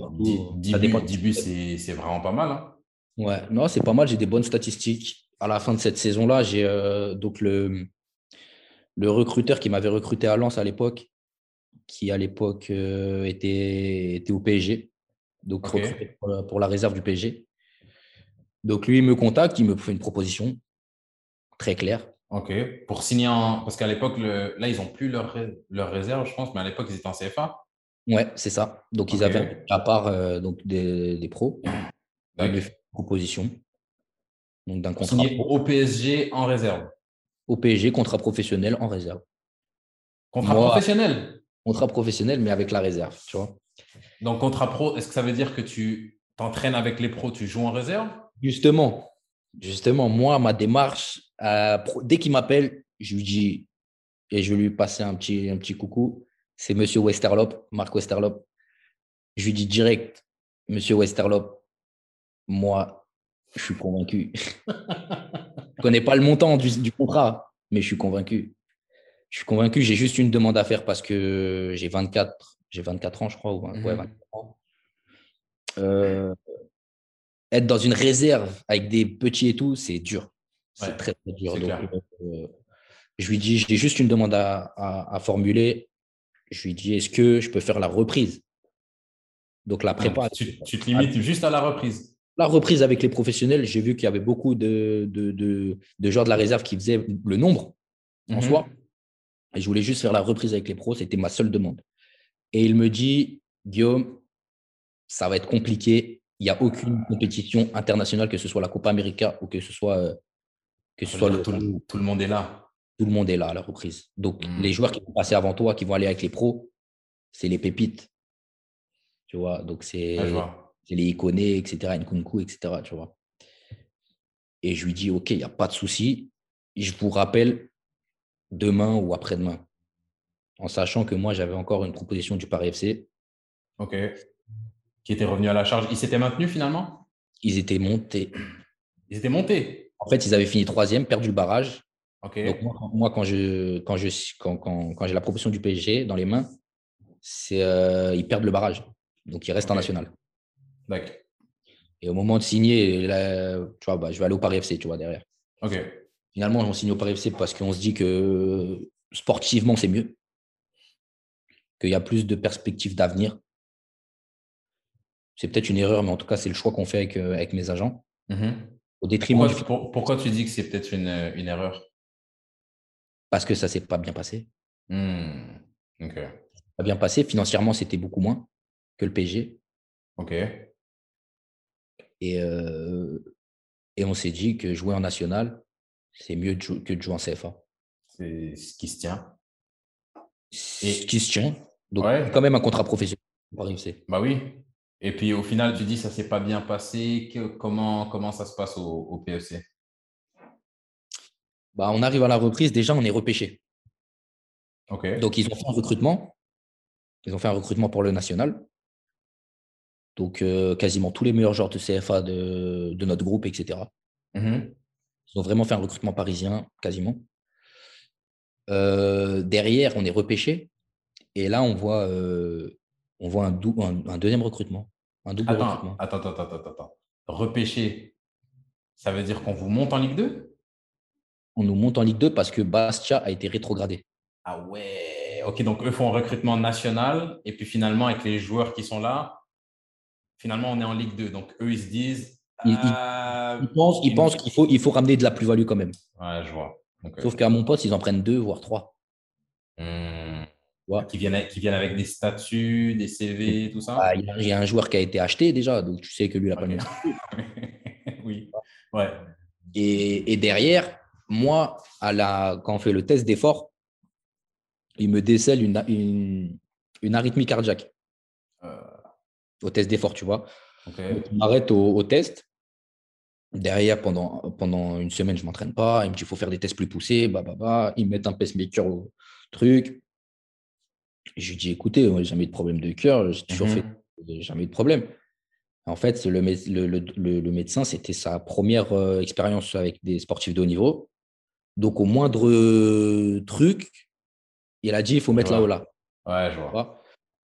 10, buts, 10 buts c'est vraiment pas mal. Hein ouais, non, c'est pas mal. J'ai des bonnes statistiques. À la fin de cette saison-là, j'ai euh, donc le, le recruteur qui m'avait recruté à Lens à l'époque, qui à l'époque euh, était, était au PSG, donc pour, la réserve du PSG. Donc lui, il me contacte, il me fait une proposition très claire. Ok, pour signer en. Parce qu'à l'époque, là, ils n'ont plus leur, leur réserve, je pense, mais à l'époque, ils étaient en CFA. Ouais, c'est ça. Donc, ils avaient à part euh, donc des, des pros. proposition. Donc d'un contrat. au PSG en réserve. Au PSG, contrat professionnel en réserve. Contrat professionnel? Contrat professionnel, mais avec la réserve, tu vois. Donc, contrat pro, est-ce que ça veut dire que tu t'entraînes avec les pros, tu joues en réserve? Justement, justement, moi, ma démarche, euh, dès qu'il m'appelle, je lui dis, et je vais lui passer un petit, un petit coucou, c'est Monsieur Westerlop, Marc Westerlop. Je lui dis direct, Monsieur Westerlop, moi, je suis convaincu. [LAUGHS] je ne connais pas le montant du, contrat, mais je suis convaincu. Je suis convaincu, j'ai juste une demande à faire parce que j'ai 24, j'ai 24 ans, je crois. Ou, ouais, 24 mhm. ans. Euh, être dans une réserve avec des petits et tout, c'est dur. C'est très, très dur. Euh, je lui dis, j'ai juste une demande à, formuler. Je lui dis, est-ce que je peux faire la reprise? Donc la prépa. tu, te limites juste à la reprise La reprise avec les professionnels, j'ai vu qu'il y avait beaucoup de, de, de, joueurs de la réserve qui faisaient le nombre en mhm. soi. Et je voulais juste faire la reprise avec les pros, c'était ma seule demande. Et il me dit, Guillaume, ça va être compliqué. Il n'y a aucune compétition internationale, que ce soit la Copa América ou que ce soit, euh, que ce soit le, tout, le, monde est là. Tout le monde est là à la reprise. Donc, hmm. les joueurs qui vont passer avant toi, qui vont aller avec les pros, c'est les pépites. Tu vois, donc c'est les Iconé, etc., Nkunku, etc., tu vois. Et je lui dis, OK, il n'y a pas de souci. Je vous rappelle demain ou après-demain. En sachant que moi, j'avais encore une proposition du Paris FC. OK. Qui était revenu à la charge. Ils s'étaient maintenus finalement? Ils étaient montés. Ils étaient montés? En fait, ils avaient fini troisième, perdu le barrage. Donc, moi, quand, je, quand, je, quand, quand, j'ai la proposition du PSG dans les mains, c'est euh, ils perdent le barrage. Donc, ils restent en national. D'accord. Et au moment de signer, tu vois, bah, je vais aller au Paris FC, tu vois, derrière. OK. Finalement, on signe au Paris FC parce qu'on se dit que sportivement, c'est mieux. Qu'il y a plus de perspectives d'avenir. C'est peut-être une erreur, mais en tout cas, c'est le choix qu'on fait avec, euh, avec mes agents. Mmh au détriment pourquoi, pourquoi, tu dis que c'est peut-être une, une, erreur? Parce que ça ne s'est pas bien passé. Mmh. Pas bien passé. Financièrement, c'était beaucoup moins que le PSG. OK. Et, euh, et on s'est dit que jouer en national, c'est mieux que de jouer en CFA. C'est ce qui se tient. Ce qui se tient. Donc, quand même un contrat professionnel. Bah oui. Et puis, au final, tu dis ça ne s'est pas bien passé. comment, comment ça se passe au, au PEC bah, On arrive à la reprise. Déjà, on est repêché. OK. Donc, ils ont fait un recrutement. Ils ont fait un recrutement pour le national. Donc, euh, quasiment tous les meilleurs joueurs de CFA de, de notre groupe, etc. Ils ont vraiment fait un recrutement parisien, quasiment. Euh, derrière, on est repêché. Et là, on voit, euh, on voit un, un, deuxième recrutement. Un double attends, recrutement. Attends, attends, attends, attends. Repêché, ça veut dire qu'on vous monte en Ligue 2 On nous monte en Ligue 2 parce que Bastia a été rétrogradé. Ah ouais. Ok, donc eux font un recrutement national. Et puis finalement, avec les joueurs qui sont là, finalement, on est en Ligue 2. Donc eux, ils se disent ils, euh, pensent, qu'il faut, il faut ramener de la plus-value quand même. Ouais, je vois. Sauf qu'à mon poste, ils en prennent deux, voire trois. Hmm. Qui, viennent, qui viennent avec des statuts, des CV, tout ça bah, Il y a un joueur qui a été acheté déjà, donc tu sais que lui, il n'a pas mis. [LAUGHS] oui. Ouais. Et, derrière, moi, à la, quand on fait le test d'effort, il me décèle une, une, arythmie cardiaque. Euh. Au test d'effort, tu vois. il m'arrête au, test. Derrière, pendant, pendant une semaine, je ne m'entraîne pas. Il me dit qu'il faut faire des tests plus poussés. Bah, bah, bah. Ils mettent un pacemaker au truc. Je lui dis écoutez, j'ai jamais eu de problème de cœur. J'ai toujours fait, mhm. jamais eu de problème. En fait, le, le, médecin, c'était sa première euh, expérience avec des sportifs de haut niveau. Donc, au moindre euh, truc, il a dit il faut mettre là ou là. Ouais, je vois.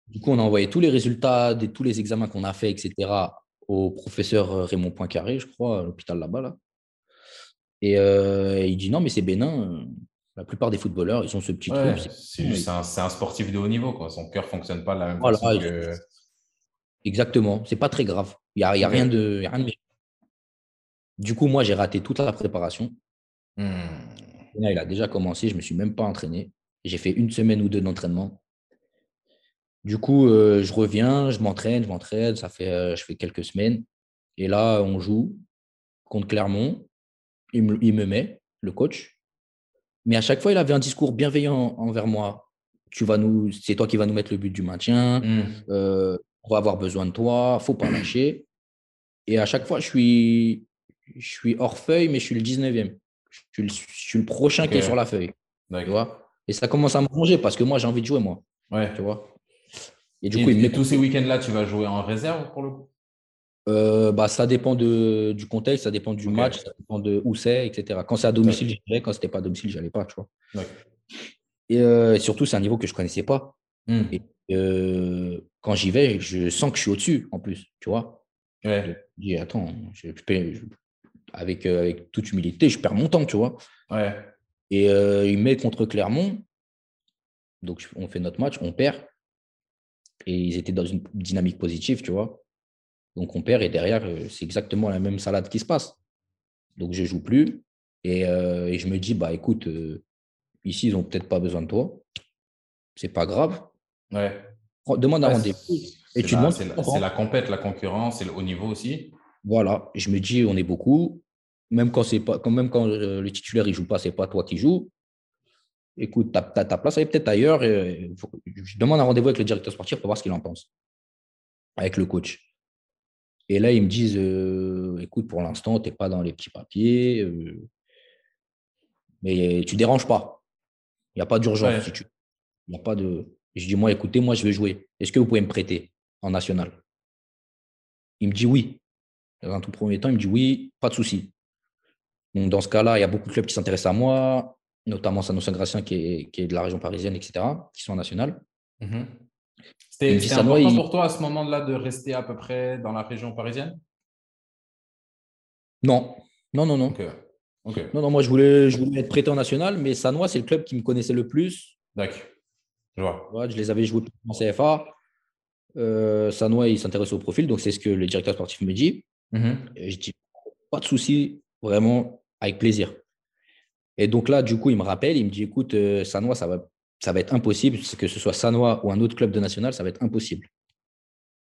Du coup, on a envoyé tous les résultats de tous les examens qu'on a fait, etc., au professeur euh, Raymond Poincaré, je crois, à l'hôpital là-bas. Là. Et euh, il dit non, mais c'est bénin. La plupart des footballeurs, ils ont ce petit truc. C'est un, un, sportif de haut niveau. Quoi. Son cœur ne fonctionne pas de la même façon que... Exactement. C'est pas très grave. Il n'y a, y a, rien de, rien de Du coup, moi, j'ai raté toute la préparation. Hmm. Là, il a déjà commencé. Je ne me suis même pas entraîné. J'ai fait une semaine ou deux d'entraînement. Du coup, euh, je reviens, je m'entraîne, je m'entraîne, ça fait, euh, je fais quelques semaines. Et là, on joue contre Clermont. Il me, il me met, le coach. Mais à chaque fois, il avait un discours bienveillant envers moi. Tu vas nous, c'est toi qui vas nous mettre le but du maintien. Hmm. Euh, on va avoir besoin de toi. Faut pas lâcher. Et à chaque fois, je suis, je suis hors feuille, mais je suis le 19e. Je suis le, je suis le prochain qui est sur la feuille. Tu vois Et ça commence à me manger parce que moi, j'ai envie de jouer, moi. Ouais. Tu vois Et du Et, coup, il et tous ces week-ends-là, tu vas jouer en réserve pour le coup? Euh, bah, ça dépend de, du contexte, ça dépend du match, ça dépend de où c'est, etc. Quand c'est à domicile, j'y vais. Quand c'était pas à domicile, j'allais pas, tu vois. D'accord. Et euh, surtout, c'est un niveau que je connaissais pas. Hmm. Et euh, quand j'y vais, je sens que je suis au-dessus, en plus, tu vois. Ouais. Je dis, attends, je, je- avec, euh, avec toute humilité, je perds mon temps, tu vois. Ouais. Et euh, il met contre Clermont. Donc, on fait notre match, on perd. Et ils étaient dans une dynamique positive, tu vois. Donc, on perd et derrière, euh, c'est exactement la même salade qui se passe. Donc, je joue plus. Et, euh, et je me dis, bah écoute, ici, ils n'ont peut-être pas besoin de toi. C'est pas grave. Ouais. Demande un Ouais, rendez-vous. c'est Et tu la- demandes. C'est la compète, la concurrence, c'est le haut niveau aussi. Voilà. Je me dis, on est beaucoup. Même quand, c'est pas, quand, même quand euh, le titulaire ne joue pas, c'est pas toi qui joues. Écoute, ta, ta, ta place elle est peut-être ailleurs. et faut- je demande un rendez-vous avec le directeur sportif pour voir ce qu'il en pense. Avec le coach. Et là, ils me disent euh, écoute, pour l'instant, tu n'es pas dans les petits papiers. euh, mais tu déranges pas. Il n'y a pas d'urgence. Ouais. Si tu... Il n'y a pas de. Je dis moi, écoutez, moi, je veux jouer. Est-ce que vous pouvez me prêter en national? Il me dit oui. Dans un tout premier temps, il me dit oui, pas de souci. Donc, dans ce cas-là, il y a beaucoup de clubs qui s'intéressent à moi, notamment Sano Saint-Gratien qui est, qui est de la région parisienne, etc., qui sont en national. Mhm. C'était important il- pour toi à ce moment-là de rester à peu près dans la région parisienne? Non, non, non, non. Non, non, moi, je voulais, je voulais être prêté en national, mais Sanois, c'est le club qui me connaissait le plus. D'accord. Je vois. Je les avais joués en CFA. Euh, Sanois, il s'intéresse au profil, donc c'est ce que le directeur sportif me dit. Mhm. Et je dis, pas de souci, vraiment, avec plaisir. Et donc là, du coup, il me rappelle, il me dit, écoute, euh, Sanois, ça va, ça va être impossible, que ce soit Sanois ou un autre club de national, ça va être impossible.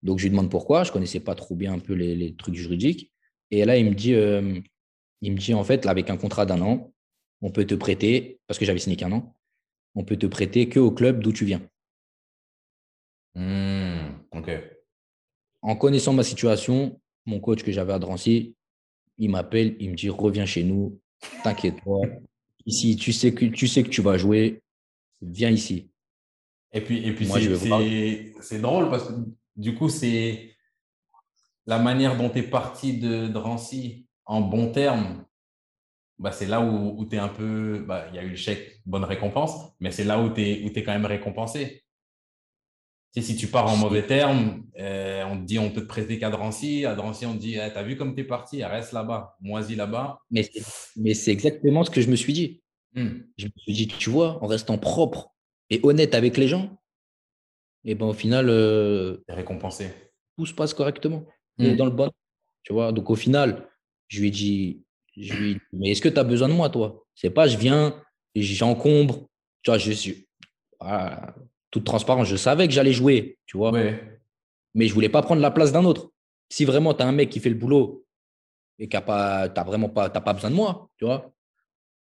Donc je lui demande pourquoi, je ne connaissais pas trop bien un peu les, les trucs juridiques. Et là, il me dit, euh, il me dit, en fait, là, avec un contrat d'un an, on peut te prêter, parce que j'avais signé qu'un an, on peut te prêter que au club d'où tu viens. Hmm. Ok. En connaissant ma situation, mon coach que j'avais à Drancy, il m'appelle, il me dit reviens chez nous, t'inquiète pas. Ici, tu sais que tu sais que tu vas jouer, viens ici. Et puis, et puis c'est- drôle parce que du coup, c'est la manière dont tu es parti de Drancy en bon terme. Bah, c'est là où, tu es un peu. bah, Il y a eu le chèque, bonne récompense, mais c'est là où tu es, où es quand même récompensé. Sais, si tu pars en mauvais terme, euh, on te dit on peut te prêter qu'à Drancy. À Drancy, on te dit Eh, T'as vu comme tu es parti, reste là-bas, moisis là-bas. Mais c'est, mais c'est exactement ce que je me suis dit. Hmm. Je me suis dit, tu vois, en restant propre et honnête avec les gens, et ben au final, euh, T'es récompensé. tout se passe correctement. Et Hmm. dans le bon. Tu vois, donc au final, je lui ai dit, je lui ai dit, mais est-ce que tu as besoin de moi, toi? C'est pas, je viens, j'encombre. Tu vois, je suis. Voilà, toute transparence, je savais que j'allais jouer, tu vois, Ouais. mais je voulais pas prendre la place d'un autre. Si vraiment tu as un mec qui fait le boulot et qui a pas, t'as vraiment pas, pas besoin de moi, tu vois,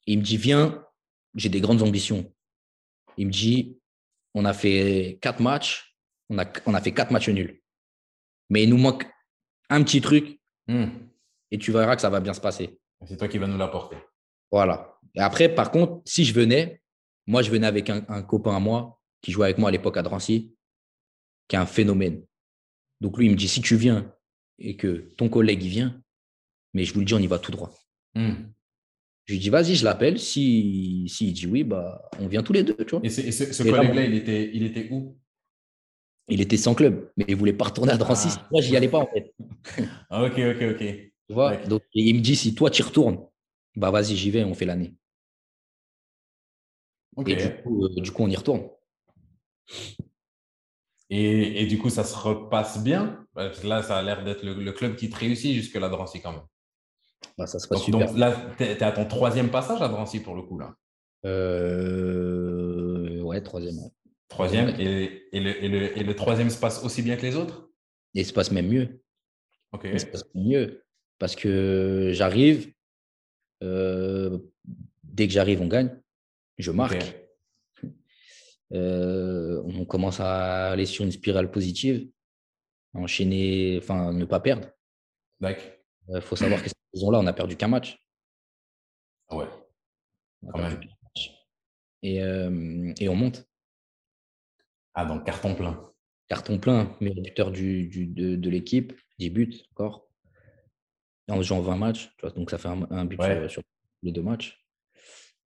il me dit, viens, j'ai des grandes ambitions. Il me dit, on a fait quatre matchs, on a, on a fait quatre matchs nuls. Mais il nous manque un petit truc Hmm. et tu verras que ça va bien se passer. C'est toi qui vas nous l'apporter. Voilà. Et après, par contre, si je venais, moi, je venais avec un, un copain à moi qui jouait avec moi à l'époque à Drancy, qui est un phénomène. Donc lui, il me dit, si tu viens et que ton collègue, il vient, mais je vous le dis, on y va tout droit. Hmm. Je lui dis, vas-y, je l'appelle. Si, si il dit oui, bah, on vient tous les deux, tu vois. Et, ce- et ce, ce Et là, collègue-là, il était, il était où? Il était sans club, mais il voulait pas retourner à Drancy. Ah. Moi, j'y allais pas, en fait. [LAUGHS] Ah, Ok, ok, ok. Tu vois. Donc, il me dit, si toi, tu y retournes, bah, vas-y, j'y vais, on fait l'année. Et du coup, euh, du coup, on y retourne. Et, et du coup, ça se repasse bien Parce que là, ça a l'air d'être le, le club qui te réussit jusque-là, Drancy, quand même. Bah, ça se passe Donc, super. donc là, tu es, à ton troisième passage à Drancy, pour le coup, là. Euh, ouais, troisième. Troisième. Et, et le, et, le, et le troisième se passe aussi bien que les autres? Et il se passe même mieux. Ok. mieux parce que j'arrive, euh, dès que j'arrive, on gagne, je marque. On commence à aller sur une spirale positive, enchaîner, enfin ne pas perdre. Il euh, faut savoir que cette saison-là, on n'a perdu qu'un match. Ah ouais. Et, et on monte. Ah, donc carton plein. Carton plein, meilleur buteur du, de, l'équipe, 10 buts encore. En jouant 20 matchs, donc ça fait un, but sur, les deux matchs.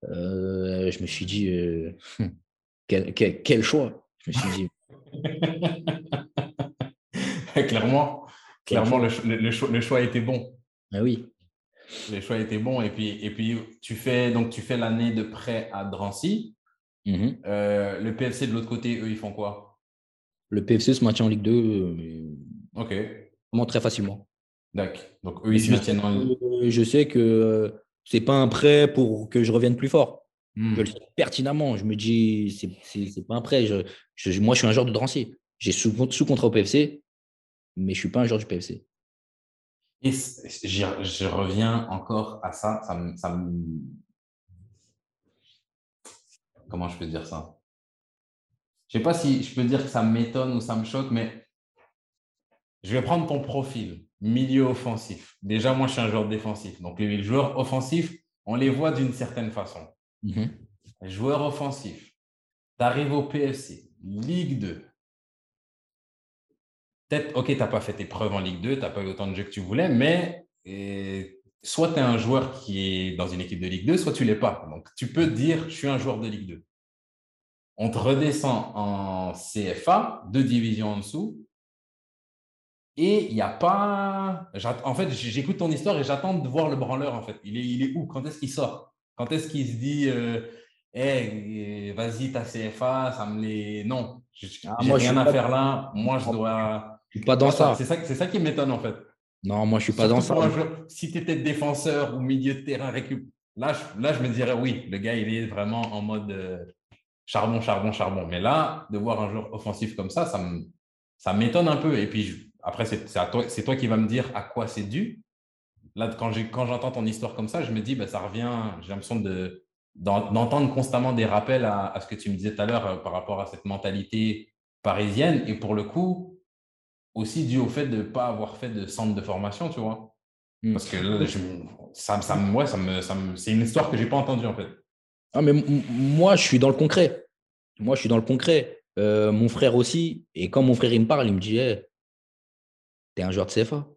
Euh, je me suis dit, euh, [LAUGHS] quel, choix? Je me suis dit. [LAUGHS] clairement, clairement le, choix, le, choix, était bon. Ah oui. Le choix était bon. Et puis, et puis tu fais donc tu fais l'année de prêt à Drancy. Mmh euh, le PFC de l'autre côté, eux, ils font quoi? Le PFC se maintient en Ligue 2. Euh, ok. Vraiment très facilement. D'accord. Donc eux, ils se maintiennent en Ligue 2. Je sais que euh, c'est pas un prêt pour que je revienne plus fort. Mmh. Je le sais pertinemment. Je me dis, c'est pas un prêt. Je, moi, je suis un joueur de Drancy. J'ai sous, sous, contrat au PFC, mais je ne suis pas un joueur du PFC. Et je reviens encore à ça. Ça ça me, comment je peux dire ça? Je ne sais pas si je peux dire que ça m'étonne ou ça me choque, mais je vais prendre ton profil, milieu offensif. Déjà, moi, je suis un joueur défensif. Donc, les joueurs offensifs, on les voit d'une certaine façon. Mhm. Joueur offensif, tu arrives au PFC, Ligue 2. Peut-être, ok, tu n'as pas fait tes preuves en Ligue 2, tu n'as pas eu autant de jeux que tu voulais, mais soit tu es un joueur qui est dans une équipe de Ligue 2, soit tu ne l'es pas. Donc, tu peux dire, je suis un joueur de Ligue 2. On te redescend en CFA, deux divisions en dessous. Et il n'y a pas. En fait, j'écoute ton histoire et j'attends de voir le branleur. En fait, il est, il est où? Quand est-ce qu'il sort? Quand est-ce qu'il se dit euh, hey, vas-y, ta CFA, ça me les. Non, ah, j'ai rien à faire là. Moi, je dois. Je suis pas dans ça. C'est ça, ça qui m'étonne en fait. Non, moi, je suis pas dans ça. si tu étais défenseur ou milieu de terrain, récup... là, je, là, je me dirais oui, le gars, il est vraiment en mode euh, charbon, charbon, charbon. Mais là, de voir un joueur offensif comme ça, ça m'étonne un peu. Et puis, après, c'est toi, toi qui vas me dire à quoi c'est dû. Là, quand j'entends ton histoire comme ça, je me dis, bah, ça revient, j'ai l'impression d'entendre constamment des rappels à, à, ce que tu me disais tout à l'heure euh, par rapport à cette mentalité parisienne. Et pour le coup, aussi dû au fait de ne pas avoir fait de centre de formation, tu vois. Hmm. Parce que là, ça, ça, ouais, ça me, ça me, c'est une histoire que je n'ai pas entendue, en fait. Ah, mais moi, je suis dans le concret. Moi, je suis dans le concret. Euh, mon frère aussi. Et quand mon frère il me parle, il me dit hey, Tu es un joueur de CFA.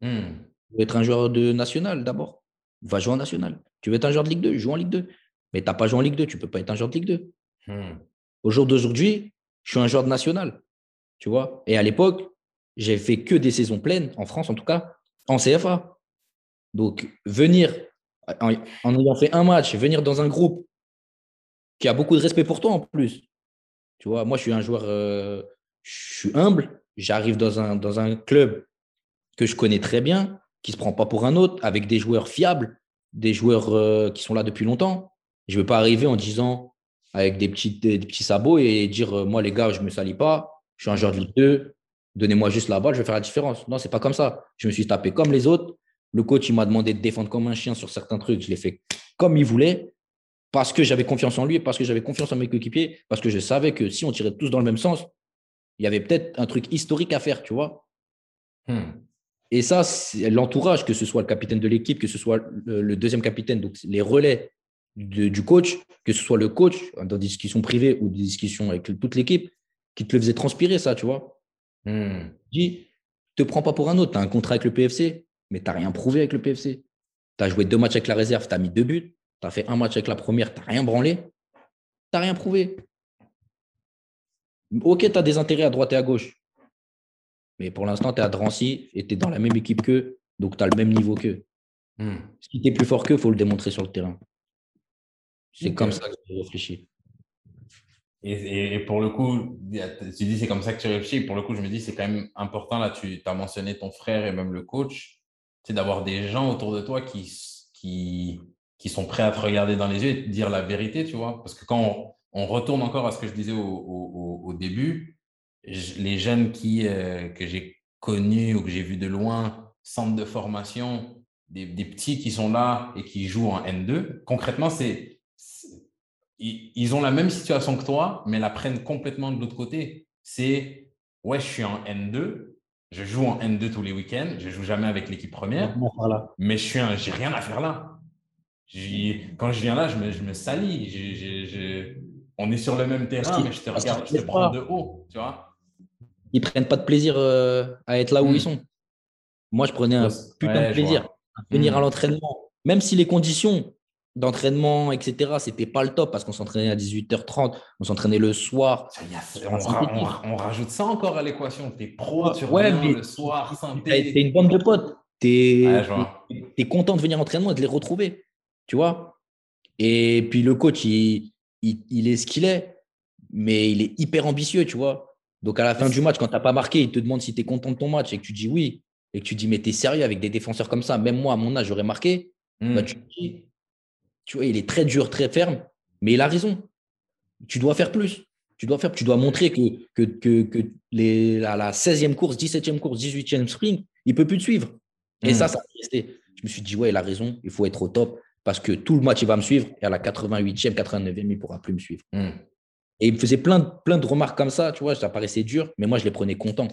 Hmm. Tu veux être un joueur de national d'abord? Va jouer en national. Tu veux être un joueur de Ligue 2, joue en Ligue 2. Mais tu n'as pas joué en Ligue 2, tu ne peux pas être un joueur de Ligue 2. Hmm. Au jour d'aujourd'hui, je suis un joueur de national. Tu vois? Et à l'époque, j'ai fait que des saisons pleines, en France en tout cas, en CFA. Donc, venir, en, ayant fait un match, venir dans un groupe qui a beaucoup de respect pour toi en plus. Tu vois, moi, je suis un joueur, euh, je suis humble. J'arrive dans un, dans un club que je connais très bien, qui se prend pas pour un autre, avec des joueurs fiables, des joueurs euh, qui sont là depuis longtemps. Je ne veux pas arriver en disant avec des petits, des, petits sabots et dire euh, moi, les gars, je ne me salis pas, je suis un joueur de Ligue 2, Donnez-moi juste la balle, je vais faire la différence. Non, c'est pas comme ça. Je me suis tapé comme les autres. Le coach, il m'a demandé de défendre comme un chien sur certains trucs. Je l'ai fait comme il voulait parce que j'avais confiance en lui, parce que j'avais confiance en mes coéquipiers, parce que je savais que si on tirait tous dans le même sens, il y avait peut-être un truc historique à faire, tu vois. Hmm. Et ça, c'est l'entourage, que ce soit le capitaine de l'équipe, que ce soit le, deuxième capitaine, donc les relais du coach, que ce soit le coach dans des discussions privées ou des discussions avec toute l'équipe, qui te le faisait transpirer, ça, tu vois. Hmm. Dis, te prends pas pour un autre. Tu as un contrat avec le PFC, mais tu n'as rien prouvé avec le PFC. Tu as joué deux matchs avec la réserve, tu as mis deux buts. Tu as fait un match avec la première, tu n'as rien branlé. Tu n'as rien prouvé. Ok, tu as des intérêts à droite et à gauche. Mais pour l'instant, tu es à Drancy et tu es dans la même équipe qu'eux, donc tu as le même niveau qu'eux. Hmm. Si tu es plus fort qu'eux, il faut le démontrer sur le terrain. C'est comme ça que je réfléchis. Et, pour le coup, tu dis c'est comme ça que tu réfléchis. Pour le coup, je me dis c'est quand même important. Là, tu as mentionné ton frère et même le coach. C'est d'avoir des gens autour de toi qui, qui, qui sont prêts à te regarder dans les yeux et te dire la vérité, tu vois. Parce que quand on, retourne encore à ce que je disais au, au, au début, les jeunes qui, euh, que j'ai connus ou que j'ai vus de loin centres de formation, des, petits qui sont là et qui jouent en N2. Concrètement, c'est ils, ont la même situation que toi, mais la prennent complètement de l'autre côté. C'est ouais, je suis en N2, je joue en N2 tous les week-ends, je joue jamais avec l'équipe première, mais je suis j'ai rien à faire là. Quand je viens là, je me, je me salis. on est sur le même terrain, mais je te regarde, je te prends de haut, tu vois. Ils prennent pas de plaisir euh, à être là où ils hmm. sont. Moi, je prenais un putain de plaisir à venir à hmm. l'entraînement, même si les conditions d'entraînement, etc., c'était pas le top parce qu'on s'entraînait à 18h30, on s'entraînait le soir. On, rajoute ça encore à l'équation. Tu es pro, tu ouais, le soir, santé. T'es une bande de potes. Tu es, content de venir à l'entraînement et de les retrouver. Tu vois Et puis le coach, il, il, est ce qu'il est, mais il est hyper ambitieux, tu vois. Donc à la fin du match, quand tu n'as pas marqué, il te demande si tu es content de ton match et que tu dis oui, et que tu dis mais tu es sérieux avec des défenseurs comme ça, même moi à mon âge, j'aurais marqué. Bah, hmm. tu dis tu vois, il est très dur, très ferme, mais il a raison. Tu dois faire plus. Tu dois faire, tu dois montrer que, que, que, les, à la 16e course, 17e course, 18e sprint, il ne peut plus te suivre. Et ça, hmm. ça a resté. Je me suis dit, ouais, il a raison, il faut être au top parce que tout le match, il va me suivre et à la 88e, 89e, il ne pourra plus me suivre. Hmm. Et il me faisait plein de, plein de remarques comme ça, tu vois, ça paraissait dur, mais moi, je les prenais contents.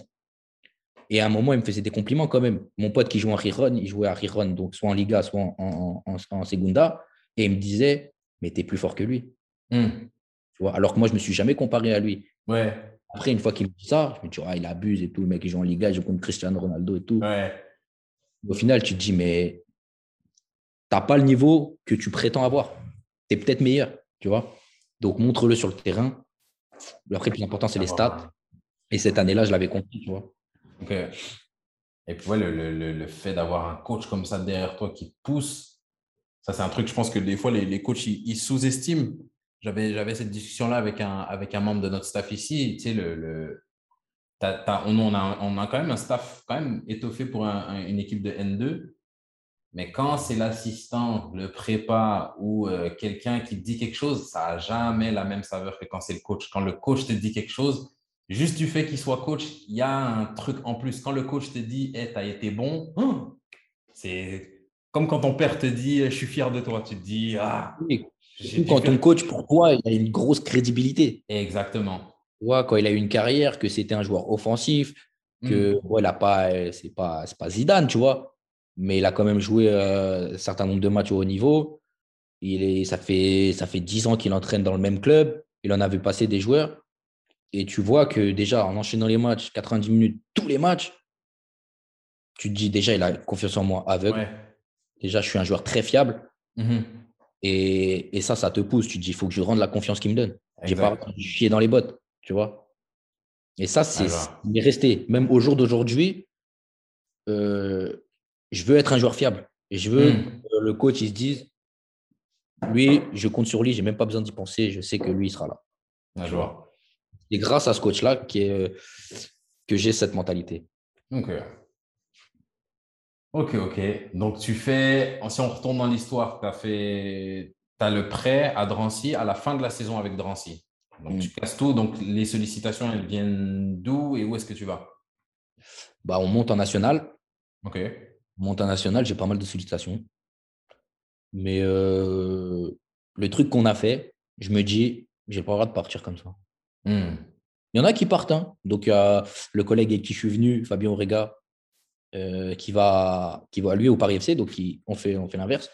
Et à un moment, il me faisait des compliments quand même. Mon pote qui joue en Riron, il jouait à Riron, donc soit en Liga, soit en, en, en Segunda. Et il me disait, mais tu es plus fort que lui. Hmm. Tu vois Alors que moi, je ne me suis jamais comparé à lui. Ouais. Après, une fois qu'il me dit ça, je me dis, ah, il abuse et tout. Le mec, il joue en Liga, il joue contre Cristiano Ronaldo et tout. Ouais. Au final, tu te dis, mais tu n'as pas le niveau que tu prétends avoir. Tu es peut-être meilleur, tu vois. Donc, montre-le sur le terrain. Après, le plus important, c'est les stats. Et cette année-là, je l'avais compris, tu vois. Et puis, ouais, le, le, le fait d'avoir un coach comme ça derrière toi qui pousse ça, c'est un truc, je pense que des fois, les, les coachs, ils, sous-estiment. J'avais, j'avais cette discussion-là avec un, avec un membre de notre staff ici. Tu sais, le, le on, a, on a quand même un staff quand même étoffé pour une équipe de N2. Mais quand c'est l'assistant, le prépa ou euh, quelqu'un qui dit quelque chose, ça n'a jamais la même saveur que quand c'est le coach. Quand le coach te dit quelque chose, juste du fait qu'il soit coach, il y a un truc en plus. Quand le coach te dit hey, tu as été bon, c'est comme quand ton père te dit je suis fier de toi, tu te dis ah. quand ton coach pour toi il a une grosse crédibilité. Exactement. Ouais, quand il a eu une carrière, que c'était un joueur offensif, que mm. ouais, pas, c'est pas, pas Zidane, tu vois, mais il a quand même joué euh, un certain nombre de matchs au haut niveau. Il est, ça fait ça fait 10 ans qu'il entraîne dans le même club. Il en a vu passer des joueurs. Et tu vois que déjà, en enchaînant les matchs, 90 minutes, tous les matchs, tu te dis déjà, il a confiance en moi aveugle. Déjà, je suis un joueur très fiable. Mhm. Et, ça, ça te pousse. Tu te dis, il faut que je rende la confiance qu'il me donne. J'ai pas chier dans les bottes, tu vois. Et ça, c'est il est resté. Même au jour d'aujourd'hui, euh, je veux être un joueur fiable. Et je veux mhm. que le coach, il se dise, lui, je compte sur lui, j'ai même pas besoin d'y penser, je sais que lui, il sera là. Et grâce à ce coach-là que j'ai cette mentalité. Ok. Ok, ok. Donc, tu fais, si on retourne dans l'histoire, tu as fait, tu as le prêt à Drancy à la fin de la saison avec Drancy. Donc, mm. tu casses tout. Donc, les sollicitations, elles viennent d'où et où est-ce que tu vas? Bah, On monte en national. Ok. On monte en national, j'ai pas mal de sollicitations. Mais euh, le truc qu'on a fait, je me dis, j'ai pas le droit de partir comme ça. Mm. Il y en a qui partent. Hein. Donc, le collègue avec qui je suis venu, Fabien Orega, euh, qui, va, qui va lui au Paris FC, donc on fait, on fait l'inverse.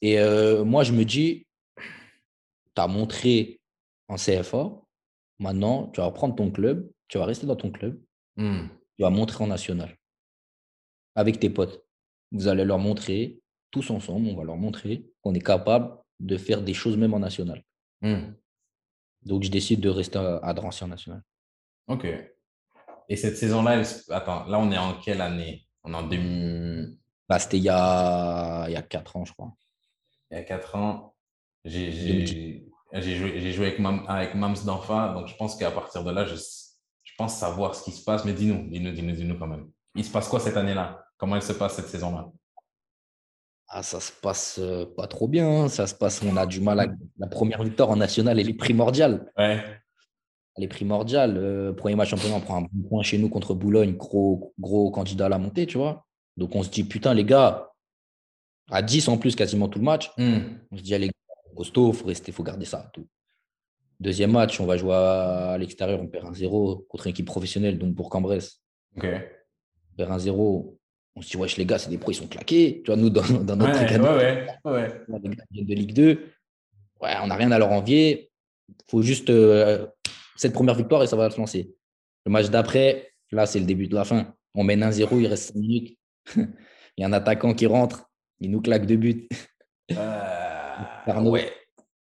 Et moi, je me dis, tu as montré en CFA, maintenant, tu vas reprendre ton club, tu vas rester dans ton club, hmm. tu vas montrer en national avec tes potes. Vous allez leur montrer, tous ensemble, on va leur montrer qu'on est capable de faire des choses même en national. Hmm. Donc, je décide de rester à, Drancy en national. Ok. Et cette saison-là, attends, là, on est en quelle année? On est en 2000. Bah, c'était il y a... il y a 4 ans, je crois. Il y a 4 ans, j'ai joué, joué avec, Mam, avec Mams d'Enfa, donc je pense qu'à partir de là, je, je pense savoir ce qui se passe. Mais dis-nous, dis-nous, dis-nous, dis-nous quand même. Il se passe quoi cette année-là? Comment elle se passe cette saison-là? Ah, ça se passe euh, pas trop bien. Hein. Ça se passe, on a du mal à. La première victoire en national, elle est primordiale. Ouais. elle est primordiale. premier match championnat, on prend un bon point chez nous contre Boulogne, gros, gros candidat à la montée, tu vois. Donc on se dit, putain, les gars, à 10 en plus quasiment tout le match, hmm. on se dit, allez, costaud, il faut rester, faut garder ça. Tout. Deuxième match, on va jouer à l'extérieur, on perd un 0 contre une équipe professionnelle, donc. Ok. On perd un 0 on se dit, wesh, les gars, c'est des pros, ils sont claqués. Tu vois, nous, dans, dans notre ouais, ouais, ouais, ouais. de Ligue 2, ouais, on n'a rien à leur envier. Il faut juste euh, cette première victoire et ça va se lancer. Le match d'après, là, c'est le début de la fin. On mène 1-0, il reste 5 minutes. [LAUGHS] il y a un attaquant qui rentre, il nous claque deux buts. Euh, [LAUGHS] ouais.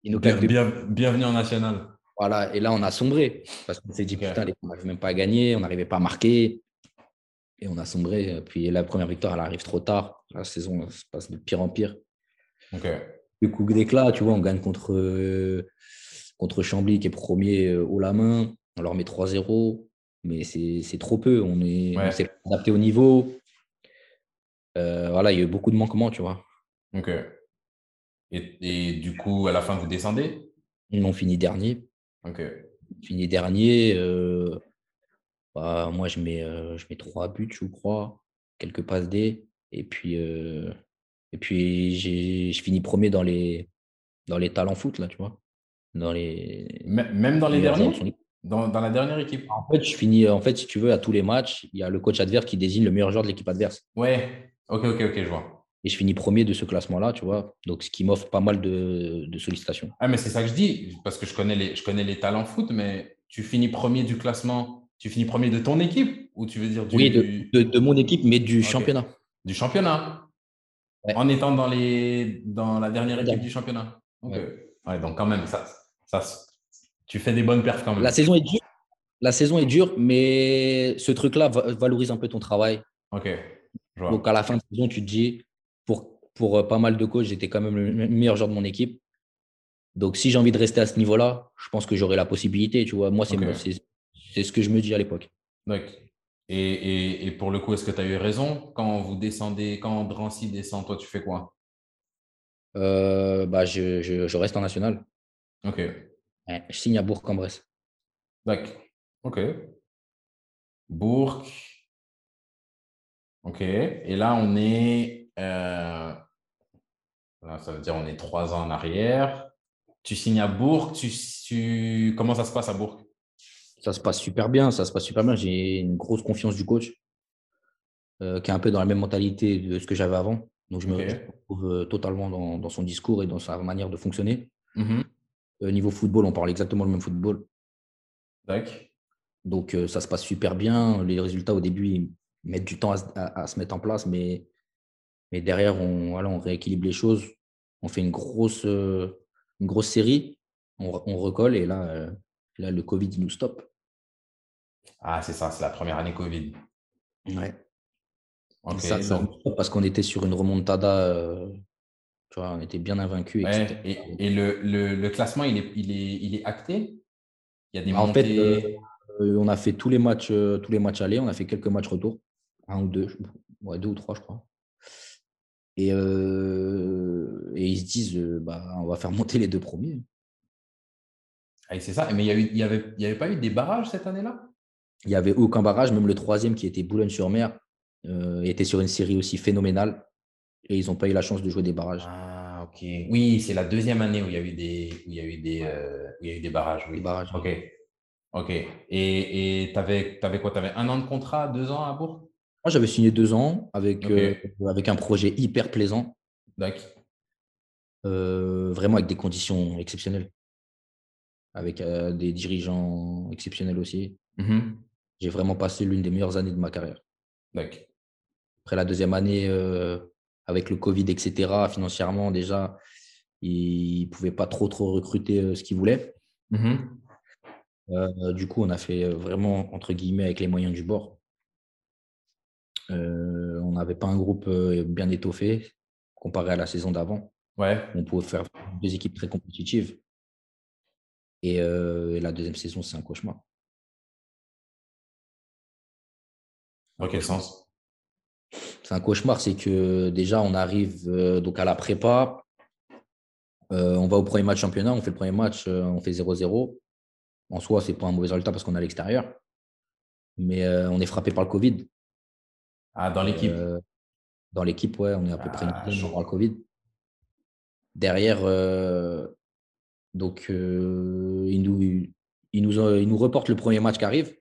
Il nous claque bien, bienvenue en national. Voilà, et là, on a sombré parce qu'on s'est dit, putain, on n'arrive même pas à gagner, on n'arrivait pas à marquer. Et on a sombré. Puis la première victoire, elle arrive trop tard. La saison se passe de pire en pire. Le coup d'éclat, tu vois, on gagne contre, contre Chambly qui est premier euh, haut la main. On leur met 3-0. Mais c'est trop peu. On s'est adapté au niveau. Euh, voilà, il y a eu beaucoup de manquements, tu vois. Ok. Et, et, du coup, à la fin, vous descendez? Ils ont fini dernier. Ok. Fini dernier. Bah, moi, je mets, euh, je mets trois buts, je crois, quelques passes D. Et puis, euh, et puis je finis premier dans les, dans les talents foot, là, tu vois? Dans les, même dans les derniers? dans, dans, la dernière équipe? En fait, je finis, en fait, si tu veux, à tous les matchs, il y a le coach adverse qui désigne le meilleur joueur de l'équipe adverse. Ouais, ok, ok, ok, je vois. Et je finis premier de ce classement-là, tu vois? Donc, ce qui m'offre pas mal de, de, sollicitations. Ah, mais c'est ça que je dis, parce que je connais les, je connais les talents foot, mais tu finis premier du classement tu finis premier de ton équipe ou tu veux dire du... Oui, de, de, mon équipe, mais du championnat. Du championnat En étant dans, les, dans la dernière équipe du championnat. Ouais. donc quand même, ça, ça, tu fais des bonnes perfs quand même. La saison est dure, la saison est dure mais ce truc-là valorise un peu ton travail. Ok. Donc à la fin de saison, tu te dis, pour, pour euh, pas mal de coachs, j'étais quand même le meilleur joueur de mon équipe. Donc si j'ai envie de rester à ce niveau-là, je pense que j'aurai la possibilité. Tu vois, moi, c'est c'est ce que je me dis à l'époque. Et, et, pour le coup, est-ce que tu as eu raison? Quand vous descendez, quand Drancy descend, toi, tu fais quoi? Euh, bah, je, je, reste en national. Ok. je signe à Bourg-en-Bresse. D'accord. Ok. Bourg. Ok. Et là, on est. Euh, ça veut dire on est trois ans en arrière. Tu signes à Bourg. Tu, tu... Comment ça se passe à Bourg? Ça se passe super bien, ça se passe super bien. J'ai une grosse confiance du coach, euh, qui est un peu dans la même mentalité de ce que j'avais avant. Donc, je me retrouve euh, totalement dans, son discours et dans sa manière de fonctionner. Mmh euh, niveau football, on parle exactement le même football. Donc, ça se passe super bien. Les résultats, au début, ils mettent du temps à, se mettre en place, mais, mais derrière, on, voilà, on rééquilibre les choses. On fait une grosse, une grosse série, on, on recolle et là, là, le Covid, il nous stoppe. Ah, c'est ça, c'est la première année Covid. Ouais. Ça, parce qu'on était sur une remontada, euh, tu vois, on était bien invaincus. et, le, le, classement, il est, il, est, il est acté? Il y a des En fait, euh, on a fait tous les matchs, euh, tous les matchs allés, on a fait quelques matchs retour, un ou deux, ouais, deux ou trois, je crois. Et, et ils se disent, bah, on va faire monter les deux premiers. Ah, c'est ça, mais il n'y avait, il y avait pas eu des barrages cette année-là? Il n'y avait aucun barrage, même le troisième qui était Boulogne-sur-Mer euh, était sur une série aussi phénoménale et ils n'ont pas eu la chance de jouer des barrages. Ah, ok. Oui, c'est la deuxième année où il y a eu des, où il y a eu des, euh, il y a eu des barrages. Oui. Des barrages. Ok. Ok. Et tu avais, avais, quoi? Tu avais un an de contrat, deux ans à Bourg? Moi, j'avais signé deux ans avec, euh, avec un projet hyper plaisant. D'accord. vraiment avec des conditions exceptionnelles. Avec des dirigeants exceptionnels aussi. Mmh j'ai vraiment passé l'une des meilleures années de ma carrière. Après la deuxième année, euh, avec le Covid, etc., financièrement, déjà, ils ne pouvaient pas trop, trop recruter euh, ce qu'ils voulaient. Mmh euh, du coup, on a fait vraiment, entre guillemets, avec les moyens du bord. on n'avait pas un groupe bien étoffé comparé à la saison d'avant. Ouais. On pouvait faire deux équipes très compétitives. et la deuxième saison, c'est un cauchemar. Dans quel sens? C'est un cauchemar, c'est que déjà on arrive euh, donc à la prépa, euh, on va au premier match championnat, on fait le premier match, euh, on fait 0-0. En soi, ce n'est pas un mauvais résultat parce qu'on est à l'extérieur. Mais on est frappé par le Covid. Ah, dans l'équipe? Dans l'équipe, ouais, on est à peu près une par le Covid. Derrière, donc, il nous, il, nous, il nous reporte le premier match qui arrive.